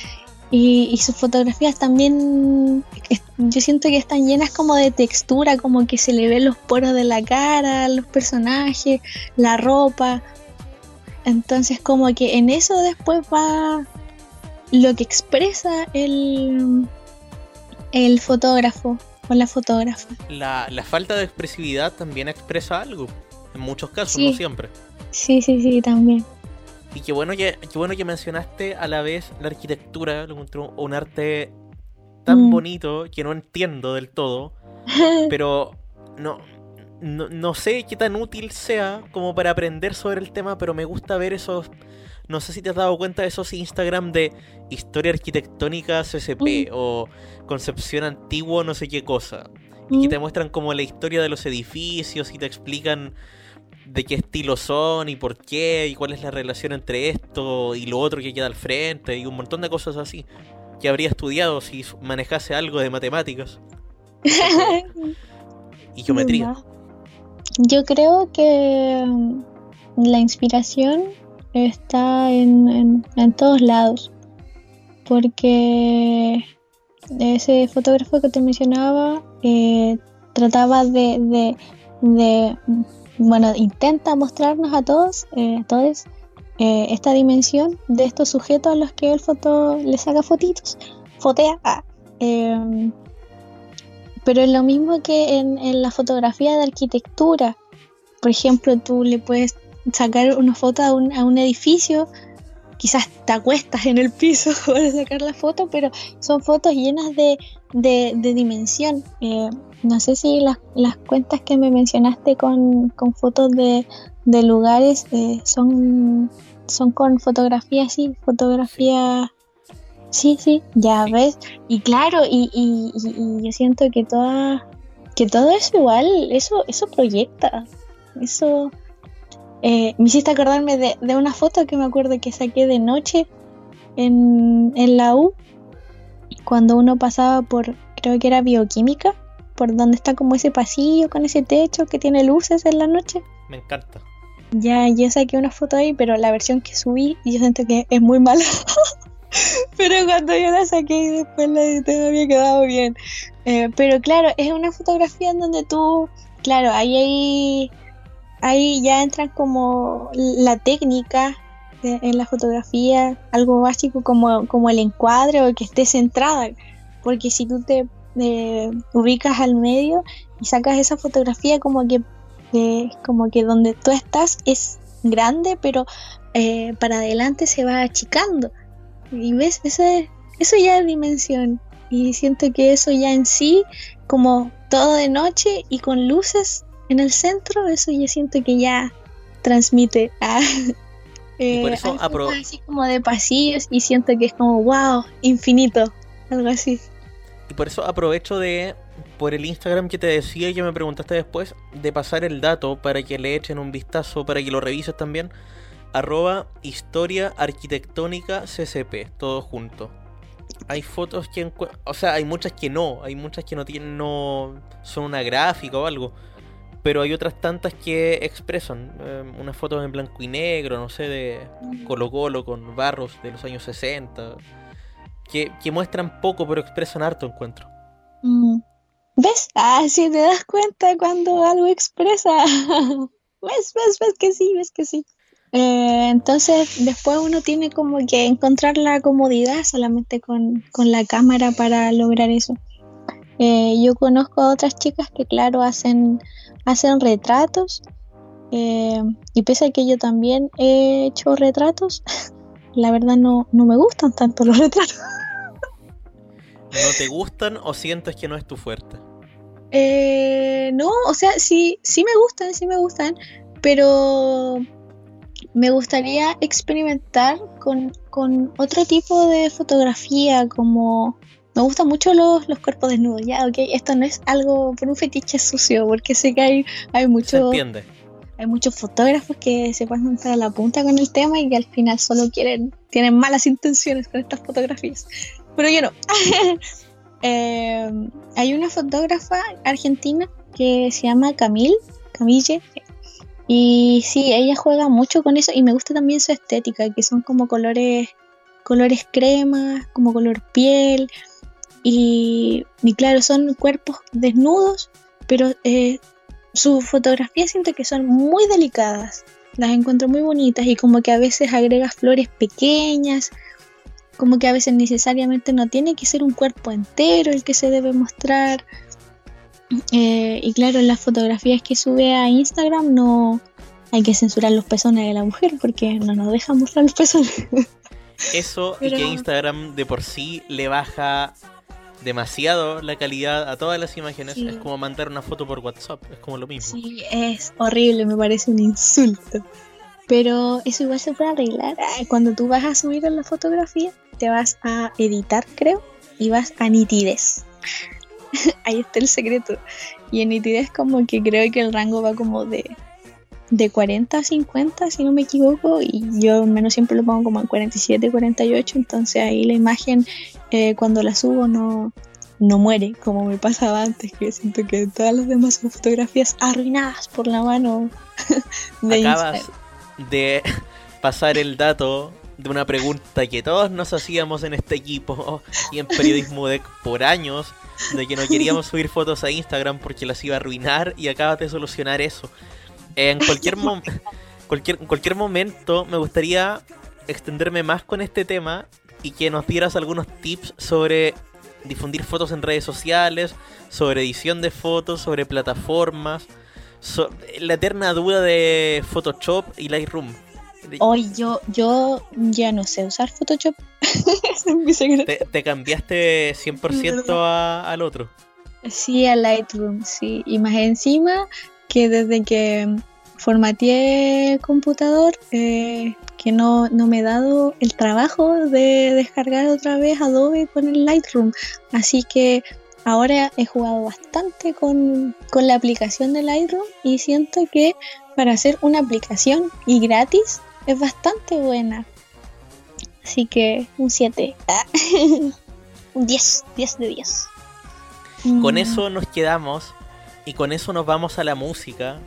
Y, sus fotografías también, yo siento que están llenas como de textura, como que se le ven los poros de la cara, los personajes, la ropa. Entonces como que en eso después va, lo que expresa el, el fotógrafo o la fotógrafa.
La, falta de expresividad también expresa algo, en muchos casos, no siempre.
Sí, sí, sí, también.
Y qué bueno que, qué bueno que mencionaste a la vez la arquitectura, un arte tan mm. bonito que no entiendo del todo, pero no, no, no, sé qué tan útil sea como para aprender sobre el tema, pero me gusta ver esos no sé si te has dado cuenta de esos Instagram de historia arquitectónica CSP mm. o concepción antiguo no sé qué cosa. Y que mm. te muestran como la historia de los edificios y te explican de qué estilo son y por qué y cuál es la relación entre esto y lo otro que queda al frente y un montón de cosas así que habría estudiado si manejase algo de matemáticas y geometría.
Yo creo que la inspiración está en, todos lados. Porque ese fotógrafo que te mencionaba eh, trataba de, de, bueno, intenta mostrarnos a todos, eh, todos eh, esta dimensión de estos sujetos a los que el foto le saca fotitos, fotea. Ah, em, pero es lo mismo que en, en la fotografía de arquitectura. Por ejemplo, tú le puedes sacar una foto a un, a un edificio, quizás te acuestas en el piso para sacar la foto, pero son fotos llenas de, de, dimensión. Eh, no sé si las, las, cuentas que me mencionaste con, con fotos de, de lugares eh, son, son con fotografía, sí, fotografía... Sí, sí, ya ves. Y claro, y, y, y, yo siento que toda, que todo eso igual, eso, eso proyecta. Eso, eh, me hiciste acordarme de, una foto que me acuerdo que saqué de noche en, la U, cuando uno pasaba por, creo que era bioquímica, por donde está como ese pasillo con ese techo que tiene luces en la noche.
Me encanta.
Ya, yo saqué una foto ahí, pero la versión que subí, y yo siento que es muy mala. pero cuando yo la saqué y después la edité me había quedado bien. Eh, pero claro, es una fotografía en donde tú, claro, ahí, ahí, ahí ya entran como la técnica en la fotografía, algo básico como, como el encuadre o que esté centrada. Porque si tú te eh, ubicas al medio y sacas esa fotografía como que como que donde tú estás es grande, pero eh, para adelante se va achicando. Y ves, eso, eso ya es dimensión. Y siento que eso ya en sí, como todo de noche y con luces en el centro, eso ya siento que ya transmite a...
y por eh, eso
así como de pasillos y siento que es como wow, infinito, algo así.
Y por eso aprovecho de por el Instagram que te decía y que me preguntaste después, de pasar el dato para que le echen un vistazo, para que lo revises también. Arroba historia arquitectónica CCP, todo junto. Hay fotos que o sea, hay muchas que no, hay muchas que no tienen, no son una gráfica o algo. Pero hay otras tantas que expresan eh, unas fotos en blanco y negro, no sé, de Colo Colo con barros de los años 60, que, que muestran poco pero expresan harto encuentro.
Mm. ¿Ves? Ah, si te das cuenta cuando algo expresa. ¿Ves, ves, ves que sí, ves que sí. Eh, entonces después uno tiene como que encontrar la comodidad solamente con, la cámara para lograr eso. Eh, yo conozco a otras chicas que claro hacen, hacen retratos eh, y pese a que yo también he hecho retratos, la verdad no, no me gustan tanto los retratos.
¿No te gustan o sientes que no es tu fuerte?
Eh, no, o sea, sí, sí me gustan, sí me gustan, pero me gustaría experimentar con, otro tipo de fotografía, como me gustan mucho los, los, cuerpos desnudos, ya, ok, esto no es algo por un fetiche sucio, porque sé que hay, hay mucho... Hay muchos fotógrafos que se pasan para la punta con el tema y que al final solo quieren, tienen malas intenciones con estas fotografías pero yo no. Em, hay una fotógrafa argentina que se llama Camille, Camille, y sí, ella juega mucho con eso y me gusta también su estética, que son como colores, colores crema, como color piel, y, claro, son cuerpos desnudos, pero eh, su fotografía siento que son muy delicadas, las encuentro muy bonitas y como que a veces agrega flores pequeñas como que a veces necesariamente no tiene que ser un cuerpo entero el que se debe mostrar. Eh, y claro, en las fotografías que sube a Instagram no hay que censurar los pezones de la mujer porque no nos deja mostrar los pezones.
Eso y que Instagram de por sí le baja demasiado la calidad a todas las imágenes. Es como mandar una foto por WhatsApp, es como lo mismo.
Sí, es horrible, me parece un insulto. Pero eso igual se puede arreglar. Cuando tú vas a subir en la fotografía, te vas a editar, creo, y vas a nitidez. Ahí está el secreto. Y en nitidez como que creo que el rango va como de, de 40 a 50, si no me equivoco, y yo al menos siempre lo pongo como en 47, 48, entonces ahí la imagen eh, cuando la subo no, no muere, como me pasaba antes, que siento que todas las demás son fotografías arruinadas por la mano
de Acabas de pasar el dato de una pregunta que todos nos hacíamos en este equipo y en Periodismo Deck por años, de que no queríamos subir fotos a Instagram porque las iba a arruinar y acabas de solucionar eso. En cualquier, cualquier, cualquier momento me gustaría extenderme más con este tema y que nos dieras algunos tips sobre difundir fotos en redes sociales, sobre edición de fotos, sobre plataformas, la eterna duda de Photoshop y Lightroom.
Hoy yo, yo ya no sé usar Photoshop. es mi secreto.
Te, cambiaste 100% a, al otro.
Sí, a Lightroom, sí. Y más encima que desde que formateé computador, eh, que no, no, me he dado el trabajo de descargar otra vez Adobe con el Lightroom. Así que ahora he jugado bastante con, con la aplicación de Lightroom y siento que para hacer una aplicación y gratis es bastante buena. Así que un 7. un 10, 10 de 10.
Con
Mm.
eso nos quedamos y con eso nos vamos a la música.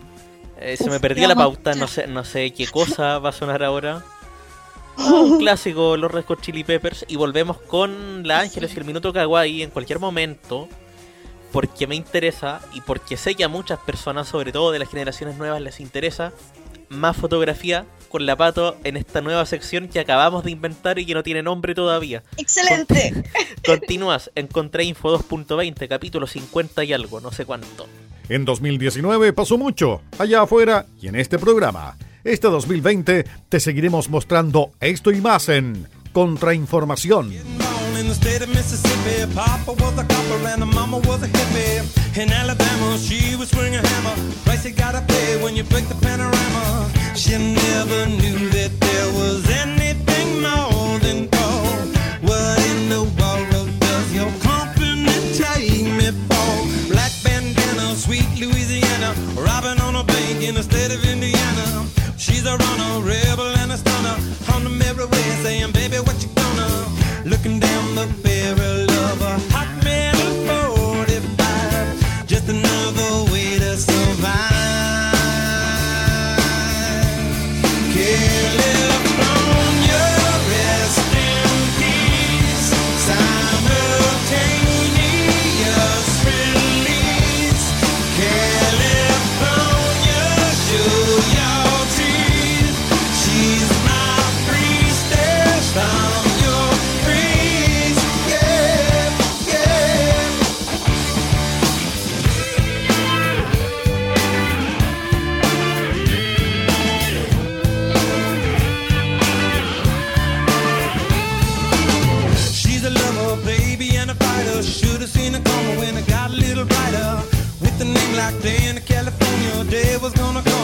Eh, se me perdió la pauta, no sé, no sé qué cosa va a sonar ahora. Ah, un clásico, los Red Hot Chili Peppers. Y volvemos con La Ángeles y el Minuto Kawaii en cualquier momento. Porque me interesa y porque sé que a muchas personas, sobre todo de las generaciones nuevas, les interesa más fotografía con la pato en esta nueva sección que acabamos de inventar y que no tiene nombre todavía.
¡Excelente!
Continúas en Contrainfo 2.20, capítulo 50 y algo, no sé cuánto.
En 2019 pasó mucho, allá afuera y en este programa. Este 2020 te seguiremos mostrando esto y más en Contrainformación.
She never knew that there was anything more than gold. What in the world robbing on a bank in the state of Indiana. She's a runner, rebel and a stunner. On the merry way, saying, baby, what you gonna? Looking down the barrel was gonna come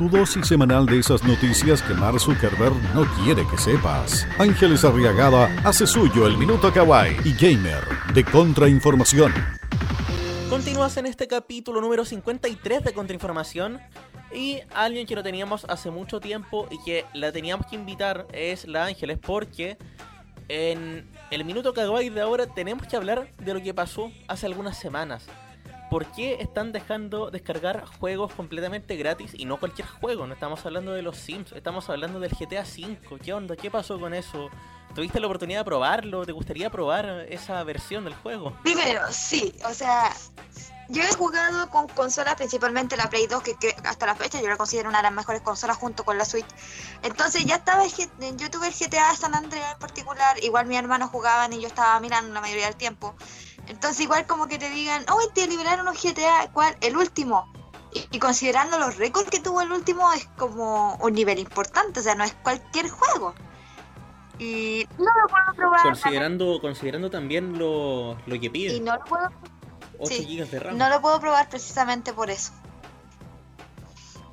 Tu dosis semanal de esas noticias que Mark Zuckerberg no quiere que sepas. Ángeles Arriagada hace suyo el Minuto Kawaii y Gamer de Contrainformación.
Continúas en este capítulo número 53 de Contrainformación y alguien que no teníamos hace mucho tiempo y que la teníamos que invitar es la Ángeles porque en el Minuto Kawaii de ahora tenemos que hablar de lo que pasó hace algunas semanas. ¿Por qué están dejando descargar juegos completamente gratis y no cualquier juego? No estamos hablando de los Sims, estamos hablando del GTA V. ¿Qué onda? ¿Qué pasó con eso? ¿Tuviste la oportunidad de probarlo? ¿Te gustaría probar esa versión del juego?
Primero, sí, o sea, yo he jugado con consolas, principalmente la Play 2, que, que hasta la fecha yo la considero una de las mejores consolas junto con la Switch. Entonces ya estaba, el yo tuve el GTA San Andreas en particular, igual mis hermanos jugaban y yo estaba mirando la mayoría del tiempo. Entonces igual como que te digan, oh, te liberaron un GTA, ¿cuál? El último. Y, y considerando los récords que tuvo el último, es como un nivel importante, o sea, no es cualquier juego. Y no lo puedo probar.
Considerando, considerando también lo, lo que
Y
pide,
no lo puedo
8
sí,
GB de RAM.
No lo puedo probar precisamente por eso.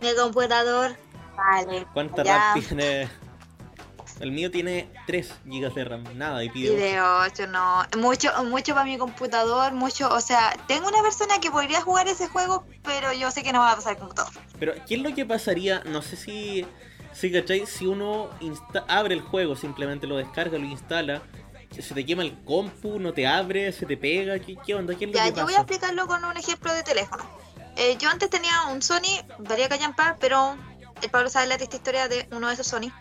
Mi computador. Vale.
¿Cuánta
ya,
RAM tiene? El mío tiene 3 GB de RAM, nada, y
Y
pide
de 8, no. Mucho, mucho para mi computador, mucho. O sea, tengo una persona que podría jugar ese juego, pero yo sé que no va a pasar el computador.
Pero, ¿qué es lo que pasaría? No sé si, si ¿cachai? Si uno insta- abre el juego, simplemente lo descarga, lo instala, se te quema el compu, no te abre, se te pega, ¿qué, qué onda? ¿Qué es lo
Ya,
que
yo
pasa?
voy a explicarlo con un ejemplo de teléfono. Eh, yo antes tenía un Sony Varia Callampa, pero el Pablo sabe la triste historia de uno de esos Sony.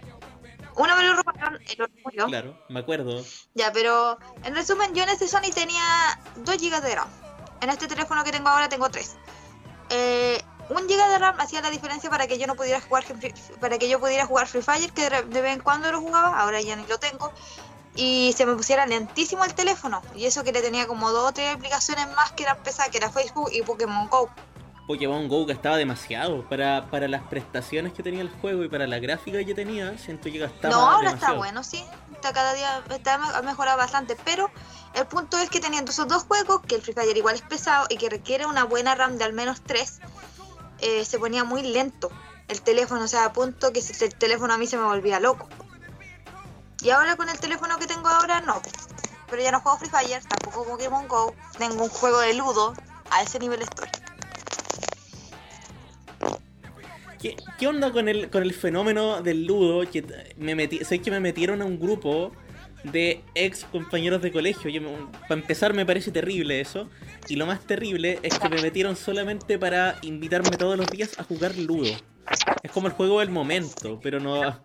Uno me lo robaron, el otro murió.
Claro, me acuerdo.
Ya, pero en resumen, yo en este Sony tenía 2 GB de RAM. En este teléfono que tengo ahora tengo 3. Eh, un GB de RAM hacía la diferencia para que yo no pudiera jugar para que yo pudiera jugar Free Fire, que de vez en cuando lo jugaba, ahora ya ni lo tengo. Y se me pusiera lentísimo el teléfono. Y eso que le tenía como dos o tres aplicaciones más que eran pesadas, que era Facebook y Pokémon Go.
Pokémon Go gastaba demasiado para, para las prestaciones que tenía el juego y para la gráfica que tenía, siento que gastaba
no, ahora
demasiado.
está bueno, sí. Está cada día está, ha mejorado bastante. Pero el punto es que teniendo esos dos juegos, que el Free Fire igual es pesado y que requiere una buena RAM de al menos 3, se ponía muy lento el teléfono. O sea, a punto que el teléfono a mí se me volvía loco. Y ahora con el teléfono que tengo ahora, no. Pero ya no juego Free Fire, tampoco Pokémon Go. Tengo un juego de Ludo. A ese nivel estoy.
¿Qué, qué onda con el, con el fenómeno del ludo? Que me metí, sé que me metieron a un grupo de ex compañeros de colegio. Yo para empezar me parece terrible eso. Y lo más terrible es que me metieron solamente para invitarme todos los días a jugar ludo. Es como el juego del momento, pero no...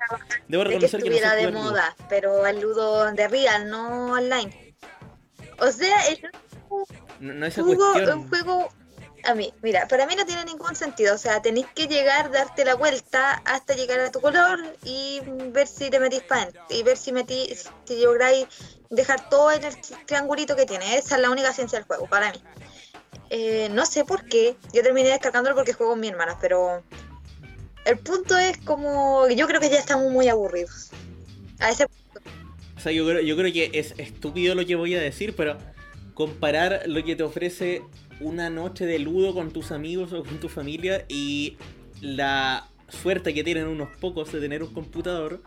Debo
de que
reconocer que, no sé
estuviera de
ludo.
moda, pero el Ludo de real, no online. O sea, es
No, no esa
un juego,
cuestión.
un juego a mí, mira, para mí no tiene ningún sentido. O sea, tenéis que llegar, darte la vuelta hasta llegar a tu color y ver si te metís para y ver si metís, si lográis dejar todo en el triangulito que tiene. Esa es la única ciencia del juego, para mí. Eh, no sé por qué. Yo terminé descargándolo porque juego con mi hermana, pero el punto es como. Yo creo que ya estamos muy aburridos. A ese
O sea, yo creo, yo creo que es estúpido lo que voy a decir, pero comparar lo que te ofrece una noche de ludo con tus amigos o con tu familia y la suerte que tienen unos pocos de tener un computador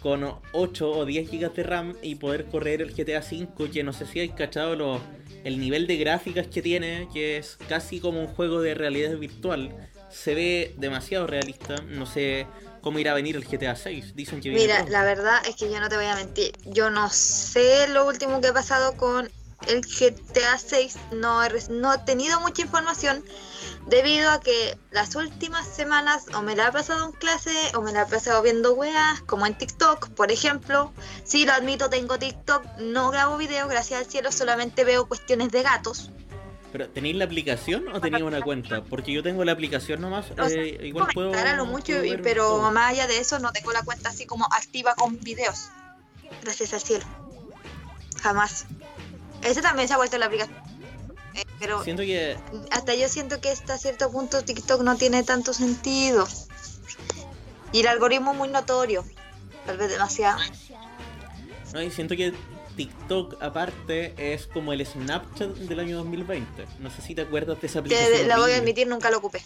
con 8 o 10 GB de RAM y poder correr el GTA V, que no sé si hay cachado los- el nivel de gráficas que tiene, que es casi como un juego de realidad virtual. Se ve demasiado realista, no sé cómo irá a venir el GTA 6, dicen que
Mira, la verdad es que yo no te voy a mentir. Yo no sé lo último que ha pasado con el GTA 6. No he, no he tenido mucha información debido a que las últimas semanas o me la he pasado en clase o me la he pasado viendo weas, como en TikTok, por ejemplo. Sí, lo admito, tengo TikTok, no grabo videos, gracias al cielo, solamente veo cuestiones de gatos.
¿Pero tenéis la aplicación o tenéis una cuenta? Porque yo tengo la aplicación nomás,
O sea,
eh, igual puedo...
lo mucho,
puedo
pero
todo.
más allá de eso no tengo la cuenta así como activa con videos. Gracias al cielo. Jamás. Ese también se ha vuelto la aplicación. Eh, pero
Siento que...
hasta yo siento que hasta cierto punto TikTok no tiene tanto sentido. Y el algoritmo es muy notorio. Tal vez demasiado.
No, y siento que TikTok aparte es como el Snapchat del año 2020. No sé si te acuerdas de esa aplicación.
la voy a admitir, nunca lo ocupé.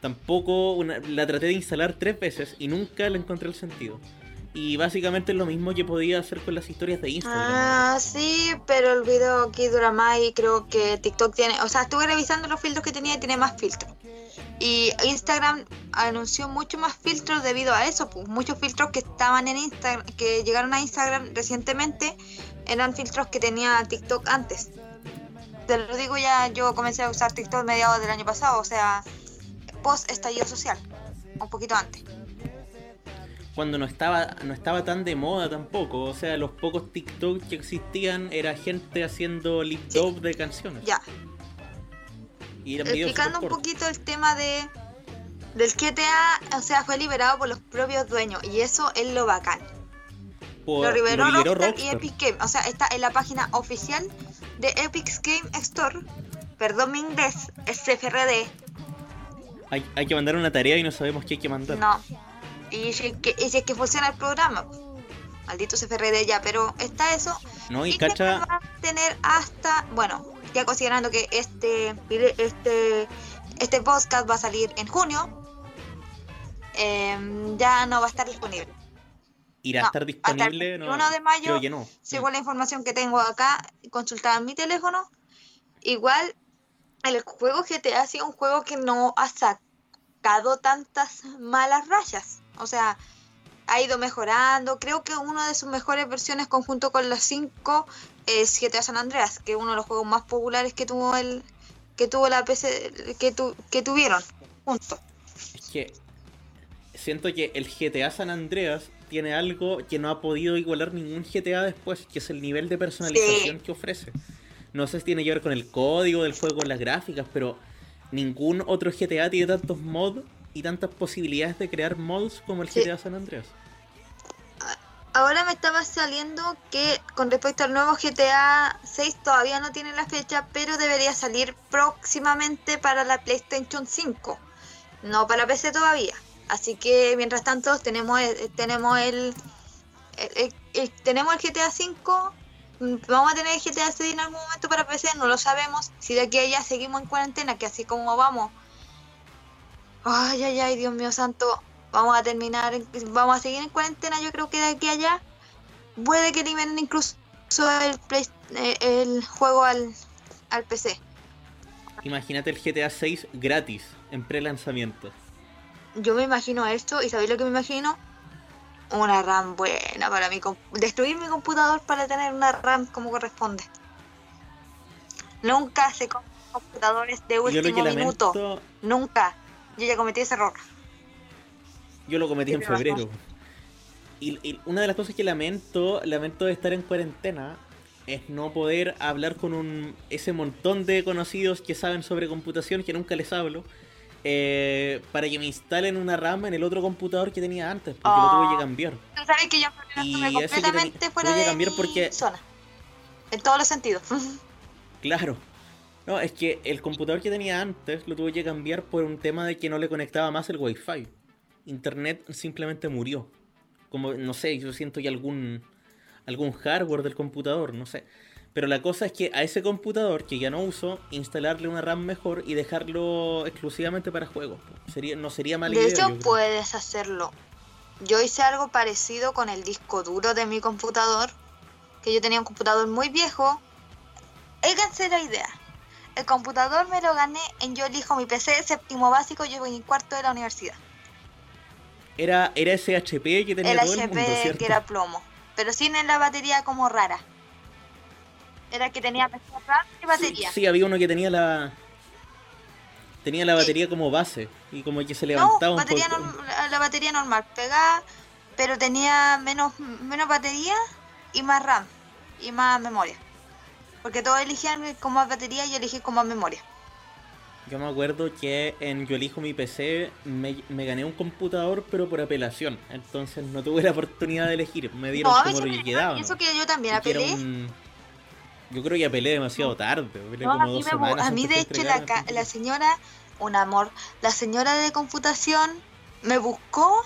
Tampoco una- la traté de instalar tres veces y nunca le encontré el sentido. Y básicamente lo mismo que podía hacer con las historias de Instagram.
Ah, sí, pero el video aquí y creo que TikTok tiene, o sea, estuve revisando los filtros que tenía y tiene más filtros. Y Instagram anunció mucho más filtros debido a eso, pues muchos filtros que estaban en Instagram, que llegaron a Instagram recientemente, eran filtros que tenía TikTok antes. Te lo digo ya, yo comencé a usar TikTok mediados del año pasado, o sea, post estallido social, un poquito antes.
Cuando no estaba, no estaba tan de moda tampoco. O sea, los pocos TikTok que existían era gente haciendo lip
Sí.
de canciones.
Ya,
Y
explicando un poquito el tema de del GTA, o sea, fue liberado por los propios dueños y eso es lo bacán.
Por-
lo liberó,
lo liberó
Rockstar, y. Epic Game, o sea, está en la página oficial de Epic Game Store. Perdón mi inglés, es CFRD,
Hay, hay que mandar una tarea y no sabemos qué hay que mandar.
no. Y si es que, y si es que funciona el programa. Maldito CFRD ya, pero está eso.
No, y
que
cacha,
va a tener hasta, bueno, ya considerando que este este este podcast va a salir en junio, em, ya no va a estar disponible.
irá a estar
hasta el
disponible. No,
21 de mayo,
creo que no.
Según la información que tengo acá, consultada en mi teléfono, igual el juego GTA ha sido un juego que no ha sacado tantas malas rayas. O sea, ha ido mejorando. Creo que una de sus mejores versiones conjunto con las 5 es GTA San Andreas, que es uno de los juegos más populares que tuvo el que tuvo la PC que, tu- que tuvieron juntos.
Es que siento que el GTA San Andreas tiene algo que no ha podido igualar ningún GTA después, que es el nivel de personalización que ofrece. No sé si tiene que ver con el código del juego, con las gráficas, pero ningún otro GTA tiene tantos mods y tantas posibilidades de crear mods como el
Sí.
GTA San Andreas.
Ahora me estaba saliendo que con respecto al nuevo GTA 6 todavía no tiene la fecha, pero debería salir próximamente para la PlayStation 5. No para PC todavía. Así que mientras tanto tenemos el, tenemos el, el- el- el- tenemos el GTA 5. mm, Vamos a tener el GTA 6 en algún momento para PC, no lo sabemos. Si de aquí a allá seguimos en cuarentena, que así como vamos. Ay, ay, ay, Dios mío santo. Vamos a terminar, vamos a seguir en cuarentena. Yo creo que de aquí a allá puede que liberen incluso el, Play- eh, el juego al, al PC.
Imagínate el GTA 6 gratis en pre-lanzamiento.
Yo me imagino esto, y ¿sabéis lo que me imagino? Una RAM buena para mi destruir mi computador para tener una RAM como corresponde. Nunca se compran computadores de último minuto. Nunca. Yo ya cometí ese error.
yo lo cometí en febrero. Y, y una de las cosas que lamento, lamento de estar en cuarentena, es no poder hablar con un ese montón de conocidos que saben sobre computación que nunca les hablo. eh, para que me instalen una RAM en el otro computador que tenía antes, porque lo tuve que
Ah.
cambiar.
Tú sabes que yo
Y que
completamente
teni-
fuera
tuve que
de
cambiar
mi
porque-
zona. En todos los sentidos.
Claro. No, es que el computador que tenía antes lo tuve que cambiar por un tema de que no le conectaba más el Wi-Fi. Internet simplemente murió. Como, no sé, yo siento que algún, algún hardware del computador, no sé. Pero la cosa es que a ese computador que ya no uso, instalarle una RAM mejor y dejarlo exclusivamente para juegos. Sería, no sería mala
De
idea.
hecho, puedes hacerlo. Yo hice algo parecido con el disco duro de mi computador. Que yo tenía un computador muy viejo. Háganse la idea. El computador me lo gané en Yo elijo mi PC, séptimo básico, yo voy en cuarto de la universidad.
Era, era ese HP que tenía
El
todo el
HP
mundo, ¿cierto?
que era plomo. Pero sin la batería como rara. Era que tenía RAM y batería.
Sí, había uno que tenía la. Tenía la
Sí.
batería como base y como que se
No,
levantaba un
batería
poco.
la, la batería normal, pegada, pero tenía menos, menos batería y más RAM y más memoria. Porque todos elegían con más batería y yo elegí con más memoria.
Yo me acuerdo que en Yo elijo mi PC me, me gané un computador pero por apelación. Entonces no tuve la oportunidad de elegir. Me dieron
No,
como lo que quedaba.
eso que yo también apelé.
un- Yo creo que apelé demasiado tarde. apelé
No,
como
a mí,
dos
me bu-
semanas
a mí
antes
de hecho la, la señora, un amor, la señora de computación me buscó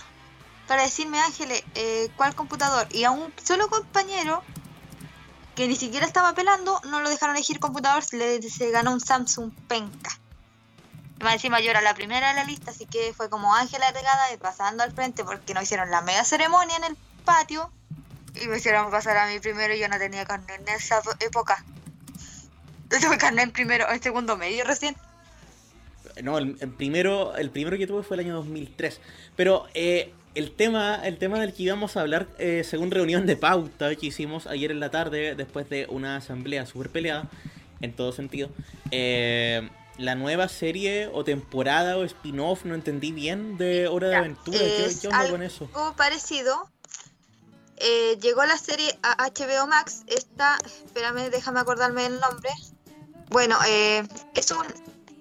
para decirme, Ángeles, eh, ¿cuál computador? Y a un solo compañero que ni siquiera estaba apelando, no lo dejaron elegir computador, se le ganó un Samsung penca. Más encima yo era la primera de la lista, así que fue como Ángela Regada y pasando al frente porque nos hicieron la mega ceremonia en el patio y me hicieron pasar a mí primero y yo no tenía carnet en esa época. Yo tuve carnet en primero, en segundo medio recién.
No, el, el primero, el primero que tuve fue el año 2003. Pero eh, el tema, el tema del que íbamos a hablar, eh, según reunión de pauta que hicimos ayer en la tarde, después de una asamblea súper peleada, en todo sentido, eh, la nueva serie o temporada o spin-off, no entendí bien, de Hora de
Ya,
Aventura. ¿Qué, qué onda
algo
con eso?
parecido. Eh, llegó la serie a HBO Max. Esta, espérame, déjame acordarme el nombre. Bueno, eh, es una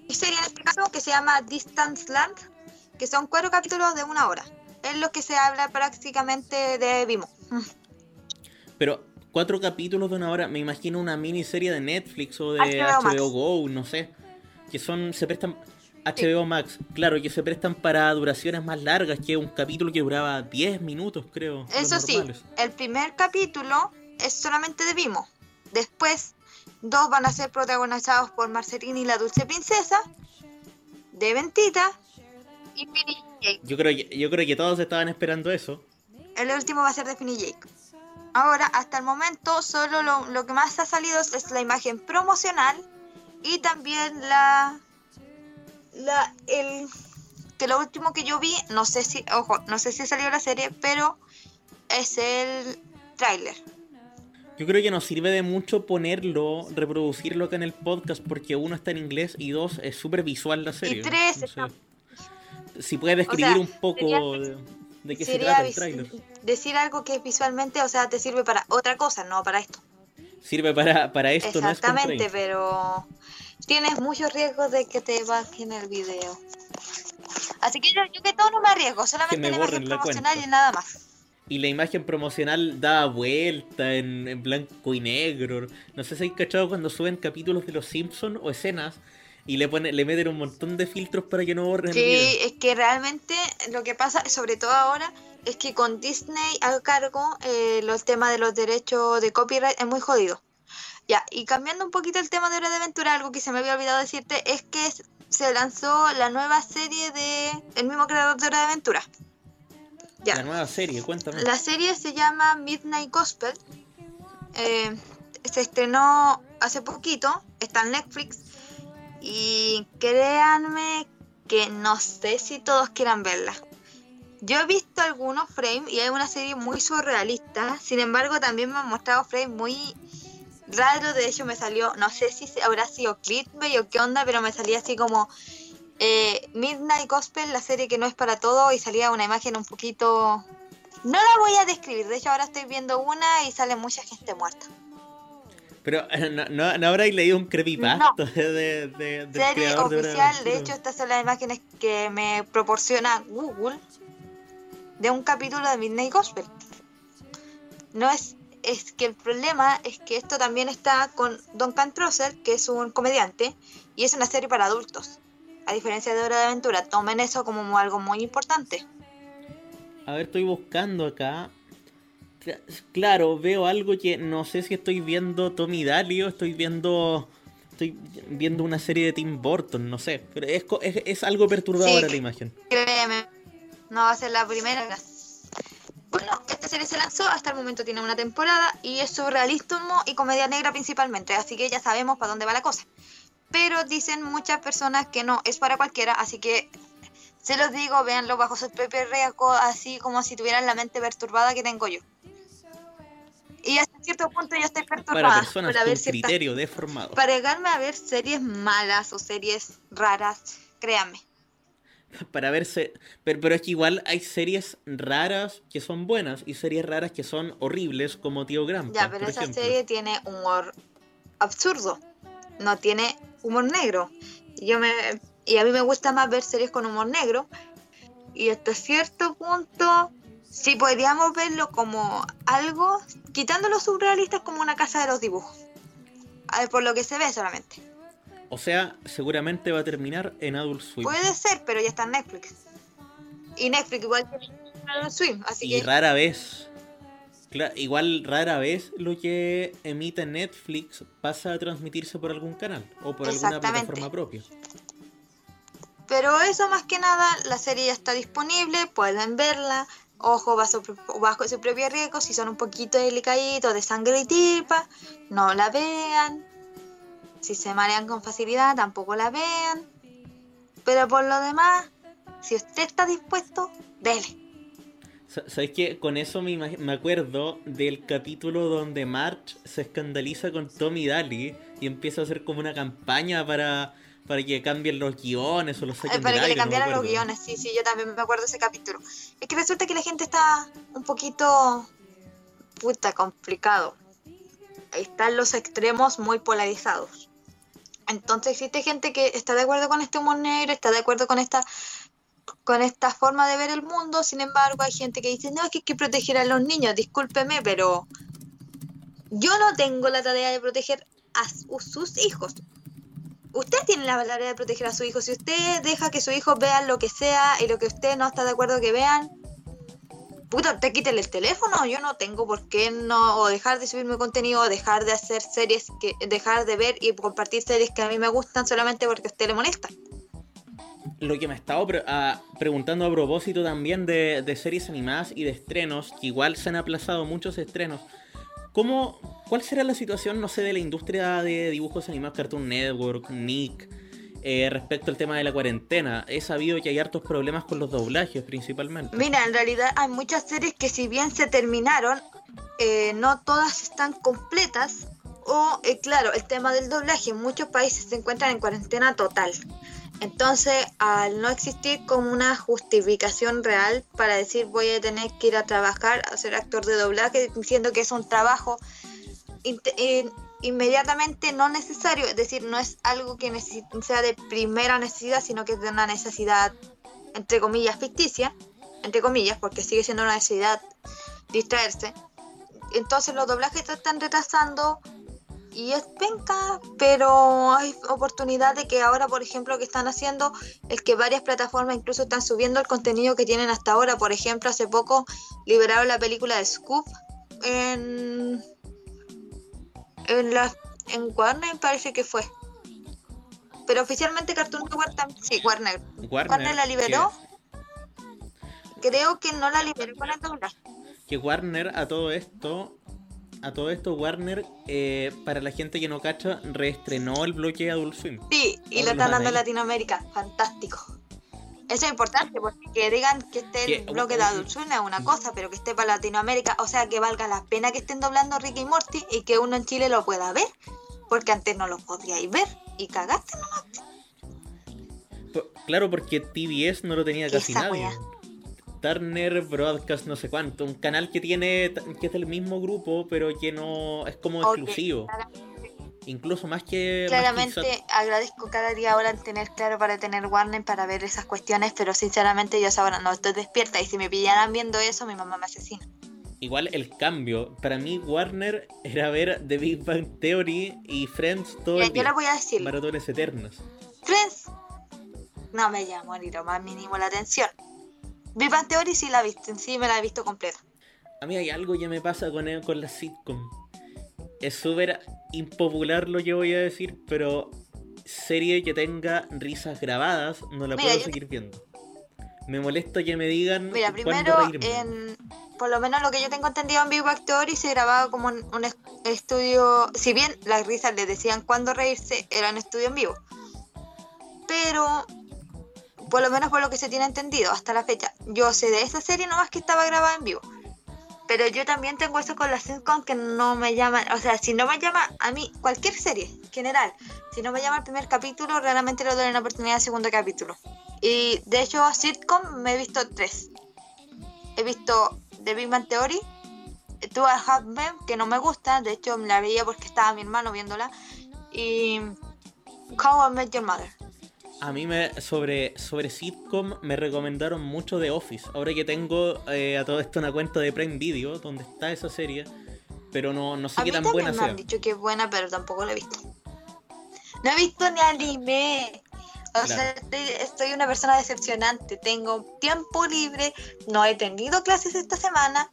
serie en este caso que se llama Distance Land, que son cuatro capítulos de una hora. Es lo que se habla prácticamente de Vimo.
Pero cuatro capítulos de una hora, me imagino una miniserie de Netflix o de
HBO
HBO. Go, no sé. Que son, se prestan. HBO Max, claro, que se prestan para duraciones más largas que un capítulo que duraba 10 minutos, creo.
Eso sí, el primer capítulo es solamente de Vimo. Después, dos van a ser protagonizados por Marceline y la Dulce Princesa, de Ventita y Jake.
Yo creo, que, yo creo que todos estaban esperando eso.
El último va a ser de Finny Jake. Ahora, hasta el momento, solo lo, lo que más ha salido es, la imagen promocional y también la. la el, que lo último que yo vi, no sé si, ojo, no sé si salió la serie, pero es el tráiler.
Yo creo que nos sirve de mucho ponerlo, reproducirlo acá en el podcast, porque uno está en inglés y dos, es súper visual la serie.
Y tres, está-
Si puedes describir
sea,
un poco
sería-
de, qué se trata el tráiler.
decir algo que visualmente, o sea, te sirve para otra cosa, no para esto.
Sirve para, para esto, no es
Exactamente, pero tienes muchos riesgos de que te bajen el video. Así que yo, yo que todo no me arriesgo, solamente
me
la imagen
la
promocional y nada más.
Y la imagen promocional da vuelta en, en blanco y negro. No sé si hay cachado cuando suben capítulos de Los Simpsons o escenas y le ponen, le meten un montón de filtros para que no borren el
Sí,
video.
es que realmente lo que pasa, sobre todo ahora, es que con Disney a cargo, eh, los temas de los derechos de copyright es muy jodido. Ya, y cambiando un poquito el tema de Hora de Aventura, algo que se me había olvidado decirte es que se lanzó la nueva serie de el mismo creador de Hora de Aventura. Ya.
La nueva serie, cuéntame.
La serie se llama Midnight Gospel. Eh, se estrenó hace poquito, está en Netflix. Y créanme que no sé si todos quieran verla. Yo he visto algunos frames y hay una serie muy surrealista. Sin embargo, también me han mostrado frames muy raros. De hecho, me salió, no sé si habrá sido clickbait o qué onda, pero me salía así como eh, Midnight Gospel, la serie que no es para todo, y salía una imagen un poquito... No la voy a describir, de hecho ahora estoy viendo una y sale mucha gente muerta.
Pero no, no, ¿no habréis leído un creepypasta de, de,
serie
de de
oficial, de hecho estas son las imágenes que me proporciona Google de un capítulo de Midnight Gospel. No es, es que el problema es que esto también está con Don Cantrosser, que es un comediante, y es una serie para adultos. A diferencia de Hora de Aventura, tomen eso como algo muy importante.
A ver, estoy buscando acá. Cla- Claro, veo algo que no sé si estoy viendo Tommy Daly o estoy viendo. Estoy viendo una serie de Tim Burton, no sé. Pero es, es, es algo perturbadora
Sí.
la imagen.
Créeme, no va a ser la primera. Bueno, esta serie se lanzó, hasta el momento tiene una temporada y es surrealismo y comedia negra principalmente, así que ya sabemos para dónde va la cosa. Pero dicen muchas personas que no, es para cualquiera, así que se los digo, véanlo bajo su propio riesgo, así como si tuvieran la mente perturbada que tengo yo. Y hasta cierto punto yo estoy perturbada
Para
ciertas
criterio deformado.
para llegarme a ver series malas o series raras, créanme.
Para verse. Pero, pero es que igual hay series raras que son buenas y series raras que son horribles, como Tío Grampa.
Ya, pero
por
esa
ejemplo.
serie tiene humor absurdo. No tiene humor negro. Yo me, y a mí me gusta más ver series con humor negro. Y hasta cierto punto, sí podríamos verlo como algo, quitando los surrealistas como una casa de los dibujos. A ver, por lo que se ve solamente.
O sea, seguramente va a terminar en Adult Swim.
Puede ser, pero ya está en Netflix. Y Netflix igual tiene Adult Swim, así
Y
que
rara vez. igual rara vez lo que emite Netflix pasa a transmitirse por algún canal o por alguna plataforma propia.
Pero eso más que nada, la serie ya está disponible, pueden verla. Ojo, bajo, bajo su propio riesgo, si son un poquito delicaditos de sangre y tirpa, no la vean. Si se marean con facilidad, tampoco la vean. Pero por lo demás, si usted está dispuesto, dele.
Sa- ¿Sabes qué? Con eso me, me acuerdo del capítulo donde March se escandaliza con Tommy Daly y empieza a hacer como una campaña para, para que cambien los guiones o los
Eh,
saquen
para
del
que le
no
cambiaran los guiones, sí, sí, yo también me acuerdo de ese capítulo. Es que resulta que la gente está un poquito puta complicado. Ahí están los extremos muy polarizados. Entonces existe gente que está de acuerdo con este humor negro, está de acuerdo con esta con esta forma de ver el mundo, sin embargo hay gente que dice, no, es que hay que proteger a los niños, discúlpeme, pero yo no tengo la tarea de proteger a su- sus hijos. Usted tiene la tarea de proteger a su hijo. Si usted deja que su hijo vea lo que sea y lo que usted no está de acuerdo que vean, puta, usted quítele el teléfono. Yo no tengo por qué no o dejar de subirme contenido, o dejar de hacer series, que dejar de ver y compartir series que a mí me gustan solamente porque a usted le molesta.
Lo que me estaba pre- a- preguntando a propósito también de, de series animadas y de estrenos, que igual se han aplazado muchos estrenos. ¿Cómo, ¿Cuál será la situación, no sé, de la industria de dibujos animados, Cartoon Network, Nick, eh, respecto al tema de la cuarentena? He sabido que hay hartos problemas con los doblajes principalmente.
Mira, en realidad hay muchas series que si bien se terminaron, eh, no todas están completas. O, eh, claro, el tema del doblaje, muchos países se encuentran en cuarentena total. Entonces, al no existir como una justificación real para decir voy a tener que ir a trabajar, a ser actor de doblaje, diciendo que es un trabajo eh, inmediatamente no necesario, es decir, no es algo que sea de primera necesidad, sino que es de una necesidad, entre comillas, ficticia, entre comillas, porque sigue siendo una necesidad distraerse. Entonces los doblajes se están retrasando y es penca, pero hay oportunidad de que ahora, por ejemplo, lo que están haciendo es que varias plataformas incluso están subiendo el contenido que tienen hasta ahora. Por ejemplo, hace poco liberaron la película de Scoop en en la en Warner parece que fue. Pero oficialmente Cartoon Network también, sí, Warner. Warner la liberó. Creo que no la liberó con el doblaje.
Que Warner a todo esto, a todo esto Warner, eh, para la gente que no cacha, reestrenó el bloque de Adult Swim.
Sí, y lo están dando en. Latinoamérica. Fantástico. Eso es importante, porque que digan que esté el
Que-
bloque de Adult Swim es una cosa, pero que esté para Latinoamérica, o sea, que valga la pena que estén doblando Ricky y Morty y que uno en Chile lo pueda ver, porque antes no lo podíais ver y cagaste nomás.
Claro, porque TBS no lo tenía
¿Qué
casi nadie.
wea?
Turner Broadcast no sé cuánto, un canal que tiene que es del mismo grupo, pero que no es como exclusivo, incluso más que más que
Claramente agradezco cada día ahora en tener claro para tener Warner para ver esas cuestiones, pero sinceramente yo ahora no estoy despierta y si me pillaran viendo eso mi mamá me asesina.
igual el cambio, para mí Warner era ver The Big Bang Theory y Friends todo
Mira,
el
yo les voy a decir,
maratones eternos.
Friends no me llamó ni lo más mínimo la atención. Big Bang Theory sí la he visto, sí me la he visto completa.
A mí hay algo que me pasa con, con la sitcom. Es súper impopular lo que voy a decir, pero serie que tenga risas grabadas no la
Mira,
puedo seguir viendo. Me molesta que me digan
Mira, primero, en, por lo menos lo que yo tengo entendido en Big Bang Theory se grababa como un, un es- estudio, si bien las risas les decían cuándo reírse, era un estudio en vivo. Pero, por lo menos por lo que se tiene entendido hasta la fecha, yo sé de esa serie nomás que estaba grabada en vivo. Pero yo también tengo eso con las sitcom que no me llaman, o sea, si no me llama a mí, cualquier serie, en general, si no me llama el primer capítulo, realmente le doy una oportunidad al segundo capítulo. Y de hecho, sitcom me he visto tres. He visto The Big Bang Theory, Two and Half Men, que no me gusta, de hecho me la veía porque estaba mi hermano viéndola, y How I Met Your Mother.
A mí me sobre, sobre sitcom me recomendaron mucho The Office. Ahora que tengo eh, a todo esto una cuenta de Prime Video donde está esa serie, pero no, no sé
A
qué
mí
tan buena
me
sea.
han dicho que es buena, pero tampoco la he visto. No he visto ni anime. O
Claro.
sea, estoy, estoy una persona decepcionante. Tengo tiempo libre. No he tenido clases esta semana.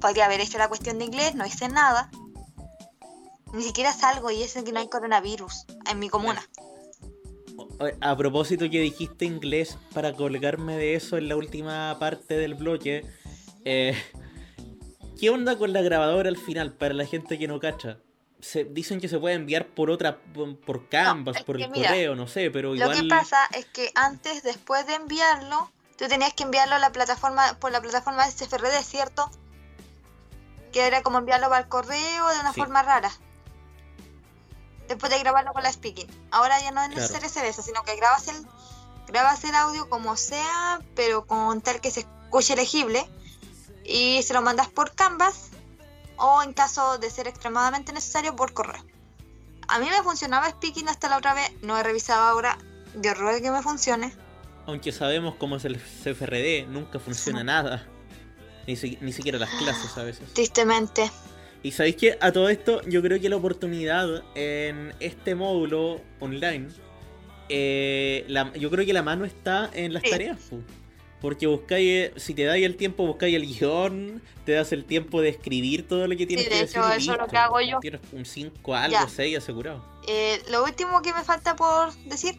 Podría haber hecho la cuestión de inglés. No hice nada. Ni siquiera salgo y es que no hay coronavirus en mi comuna.
A propósito que dijiste inglés, para colgarme de eso en la última parte del bloque, eh, ¿qué onda con la grabadora al final para la gente que no cacha? Se, dicen que se puede enviar por otra, por, Canvas, por el
mira,
correo, no sé, pero
Lo
igual...
que pasa es que antes, después de enviarlo, tú tenías que enviarlo a la plataforma, por la plataforma de SFRD, ¿cierto? Que era como enviarlo al correo de una
Sí.
forma rara. Después de grabarlo con la speaking. Ahora ya no es necesario hacer eso, sino que grabas el, grabas el audio como sea, pero con tal que se escuche legible. Y se lo mandas por Canvas o en caso de ser extremadamente necesario por correo. A mí me funcionaba Speaking hasta la otra vez, no he revisado ahora, de horror que me funcione.
Aunque sabemos cómo es el CFRD, nunca funciona nada. Ni, si- ni siquiera las clases a veces.
Tristemente.
Y sabéis que a todo esto, yo creo que la oportunidad en este módulo online, eh, la- yo creo que la mano está en las
Sí.
tareas. Porque buscáis, eh, si te dais el tiempo, buscáis el guion, te das el tiempo de escribir todo lo que tienes
de
que
hecho,
decir.
eso es lo que hago yo.
Tienes un 5 algo,
Ya.
6 asegurado.
Eh, lo último que me falta por decir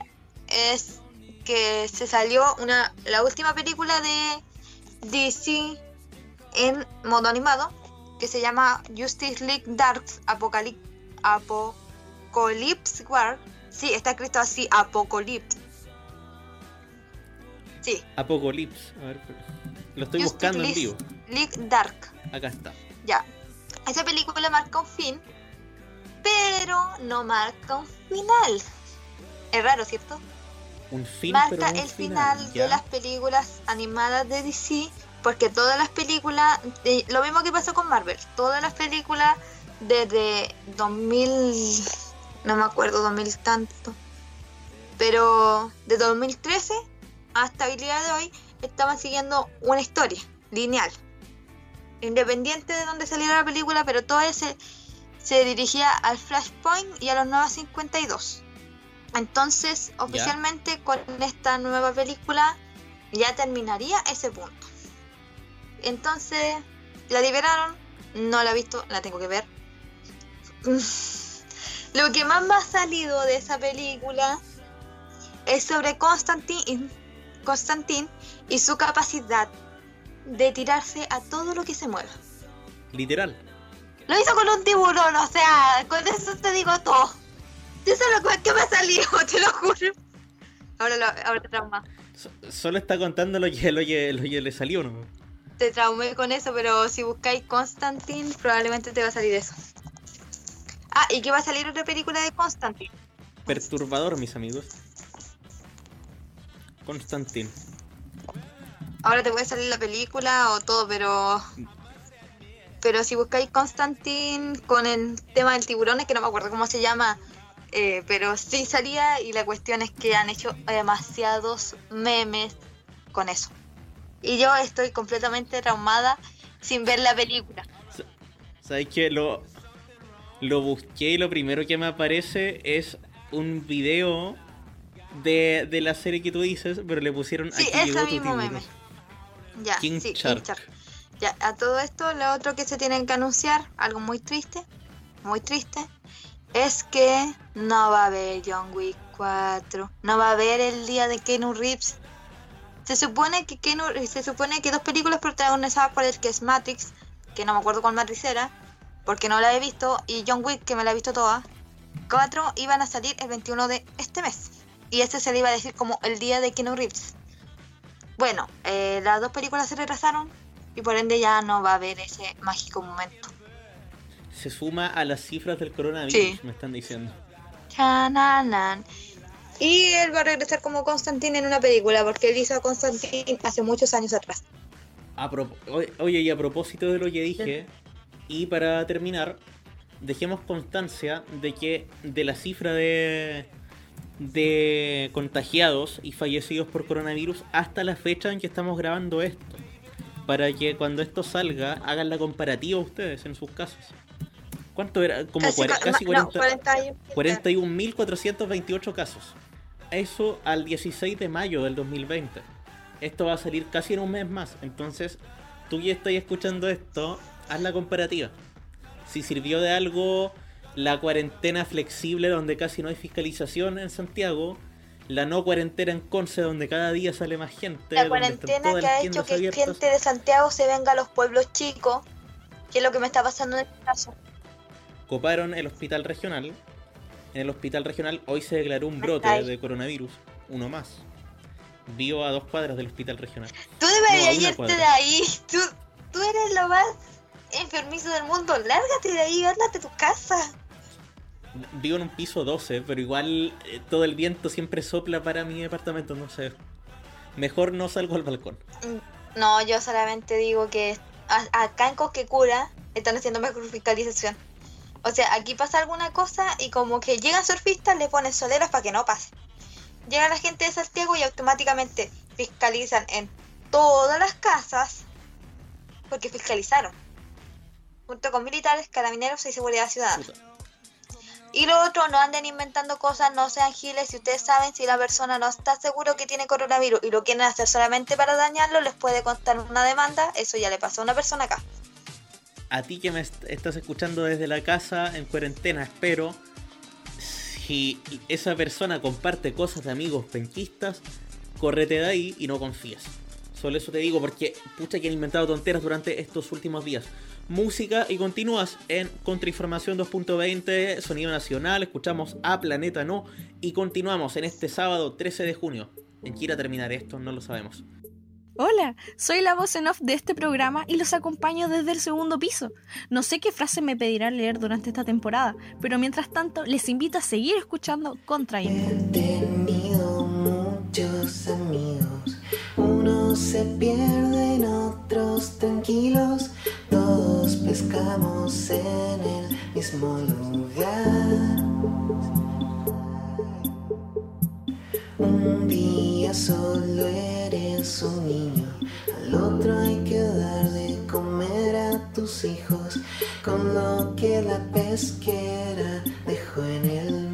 es que se salió una la última película de DC en modo animado que se llama Justice League Darks Apocalypse Apocalypse War. Sí, está escrito así, Apocalypse. Sí,
Apocalypse. A ver, lo estoy
Justice
buscando en vivo.
League Dark.
Acá está.
Ya. Esa película marca un fin, pero no marca un final. Es raro, ¿cierto?
Un fin,
marca
pero no un
el final, de las películas animadas de DC, porque todas las películas, lo mismo que pasó con Marvel, todas las películas desde 2000, no me acuerdo, 2000 tanto, pero de 2013 hasta el día de hoy estaban siguiendo una historia lineal, independiente de donde saliera la película, pero todo ese se dirigía al Flashpoint y a los Nuevos 52. Entonces, oficialmente con esta nueva película ya terminaría ese punto. Entonces, la liberaron, no la he visto, la tengo que ver. Lo que más me ha salido de esa película es sobre Constantine, Constantine y su capacidad de tirarse a todo lo que se mueva.
Literal.
Lo hizo con un tiburón, o sea, con eso te digo todo. Eso es lo que me ha salido, te lo juro. Ahora, lo, ahora te trauma.
So- solo está contando lo que, lo que, lo que le salió, ¿no?
Te traumé con eso, pero si buscáis Constantine, probablemente te va a salir eso. Ah, y que va a salir otra película de Constantine.
Perturbador, mis amigos. Constantin.
Ahora te puede salir la película o todo, pero. Pero si buscáis Constantine con el tema del tiburón, es que no me acuerdo cómo se llama. eh, pero sí salía y la cuestión es que han hecho demasiados memes con eso. Y yo estoy completamente traumada sin ver la película.
¿Sabes qué? Lo, lo busqué y lo primero que me aparece es un video de, de la serie que tú dices, pero le pusieron
Sí,
aquí
ese mismo meme. Ya,
King
sí,
Shark.
King Shark. Ya, a todo esto, lo otro que se tienen que anunciar, algo muy triste, muy triste, es que no va a haber John Wick 4, no va a haber el día de Keanu Reeves. Se supone que Keanu, se supone que dos películas protagonizadas por el que es Matrix, que no me acuerdo cuál Matrix era, porque no la he visto, y John Wick, que me la he visto toda, cuatro iban a salir el 21 de este mes. Y este se le iba a decir como el día de Keanu Reeves. Bueno, eh, las dos películas se retrasaron y por ende ya no va a haber ese mágico momento.
Se suma a las cifras del coronavirus,
Sí.
me están diciendo.
Chananan. Y él va a regresar como Constantine en una película porque él hizo a Constantine hace muchos años atrás.
A pro- oye, y a propósito de lo que dije, y para terminar, dejemos constancia de que de la cifra de, de contagiados y fallecidos por coronavirus hasta la fecha en que estamos grabando esto. Para que cuando esto salga hagan la comparativa ustedes en sus casos. ¿Cuánto era? Como
Casi, ca-
casi
no,
40
40 y-
41.428 casos. Eso al 16 de mayo del 2020. Esto va a salir casi en un mes más. Entonces, tú ya estás escuchando esto, haz la comparativa. Si sirvió de algo la cuarentena flexible donde casi no hay fiscalización en Santiago, la no cuarentena en Conce, donde cada día sale más gente.
La cuarentena que ha hecho que
abiertas.
gente de Santiago se venga a los pueblos chicos, que es lo que me está pasando en este caso.
Coparon el hospital regional. En el hospital regional hoy se declaró un brote de coronavirus, uno más. Vivo a dos cuadras del hospital regional.
Tú deberías irte de ahí. Tú, tú eres lo más enfermizo del mundo. Lárgate de ahí, ándate a tu casa.
Vivo en un piso 12, pero igual eh, todo el viento siempre sopla para mi departamento, no sé. Mejor no salgo al balcón.
No, yo solamente digo que a- acá en Cosquecura están haciendo mejor fiscalización. O sea, aquí pasa alguna cosa y como que llegan surfistas, le ponen soleros para que no pase. Llega la gente de Santiago y automáticamente fiscalizan en todas las casas porque fiscalizaron. Junto con militares, carabineros y seguridad ciudadana.
Puta.
Y lo otro, no anden inventando cosas, no sean giles. Si ustedes saben si la persona no está seguro que tiene coronavirus y lo quieren hacer solamente para dañarlo, les puede contar una demanda. Eso ya le pasó a una persona acá.
A ti que me est- estás escuchando desde la casa en cuarentena, espero. Si esa persona comparte cosas de amigos penquistas, córrete de ahí y no confíes. Solo eso te digo porque pucha que han inventado tonteras durante estos últimos días. Música y continúas en Contrainformación 2.20, Sonido Nacional, escuchamos a Planeta No y continuamos en este sábado 13 de junio. ¿En qué irá a terminar esto? No lo sabemos.
Hola, soy la voz en off de este programa y los acompaño desde el segundo piso. No sé qué frase me pedirán leer durante esta temporada, pero mientras tanto les invito a seguir escuchando Contrainfo.
He tenido muchos amigos, unos se pierden, otros tranquilos, todos pescamos en el mismo lugar. Un día solo eres un niño, al otro hay que dar de comer a tus hijos con lo que la pesquera dejó en el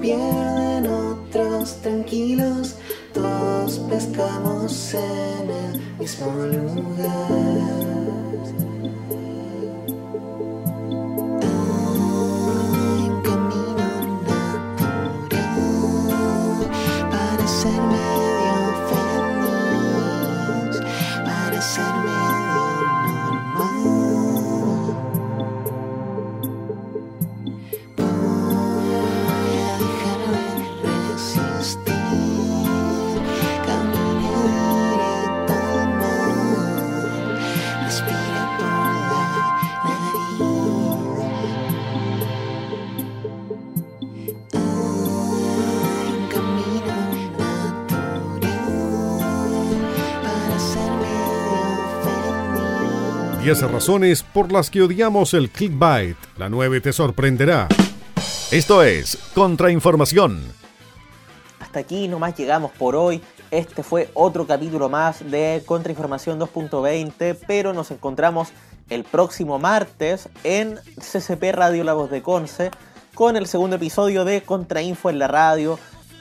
pierden, otros tranquilos, todos pescamos en el mismo lugar.
10 razones por las que odiamos el clickbait. La 9 te sorprenderá. Esto es Contrainformación.
Hasta aquí nomás llegamos por hoy. Este fue otro capítulo más de Contrainformación 2.20, pero nos encontramos el próximo martes en CCP Radio La Voz de Conce con el segundo episodio de Contrainfo en la radio.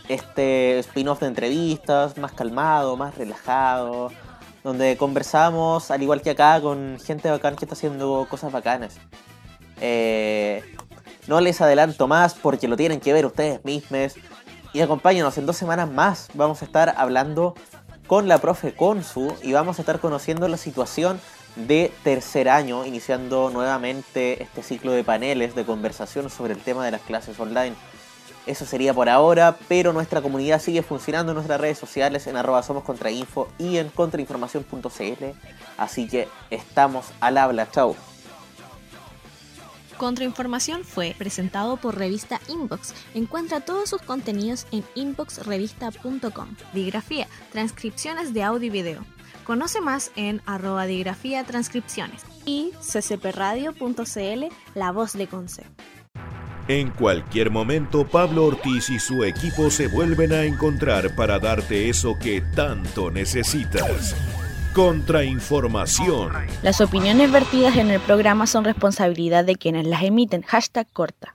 Este spin-off de entrevistas, más calmado, más relajado, donde conversamos, al igual que acá, con gente bacán que está haciendo cosas bacanas. Eh, no les adelanto más porque lo tienen que ver ustedes mismos. Y acompáñenos en dos semanas más. Vamos a estar hablando con la profe Consu y vamos a estar conociendo la situación de tercer año, iniciando nuevamente este ciclo de paneles de conversación sobre el tema de las clases online. Eso sería por ahora, pero nuestra comunidad sigue funcionando en nuestras redes sociales en arroba somos contrainfo y en contrainformación.cl. Así que estamos al habla, chao.
Contrainformación fue presentado por revista Inbox. Encuentra todos sus contenidos en inboxrevista.com. Digrafía, transcripciones de audio y video. Conoce más en arroba digrafía transcripciones y ccpradio.cl, la voz de Conce.
En cualquier momento, Pablo Ortiz y su equipo se vuelven a encontrar para darte eso que tanto necesitas. Contrainformación.
Las opiniones vertidas en el programa son responsabilidad de quienes las emiten. Hashtag corta.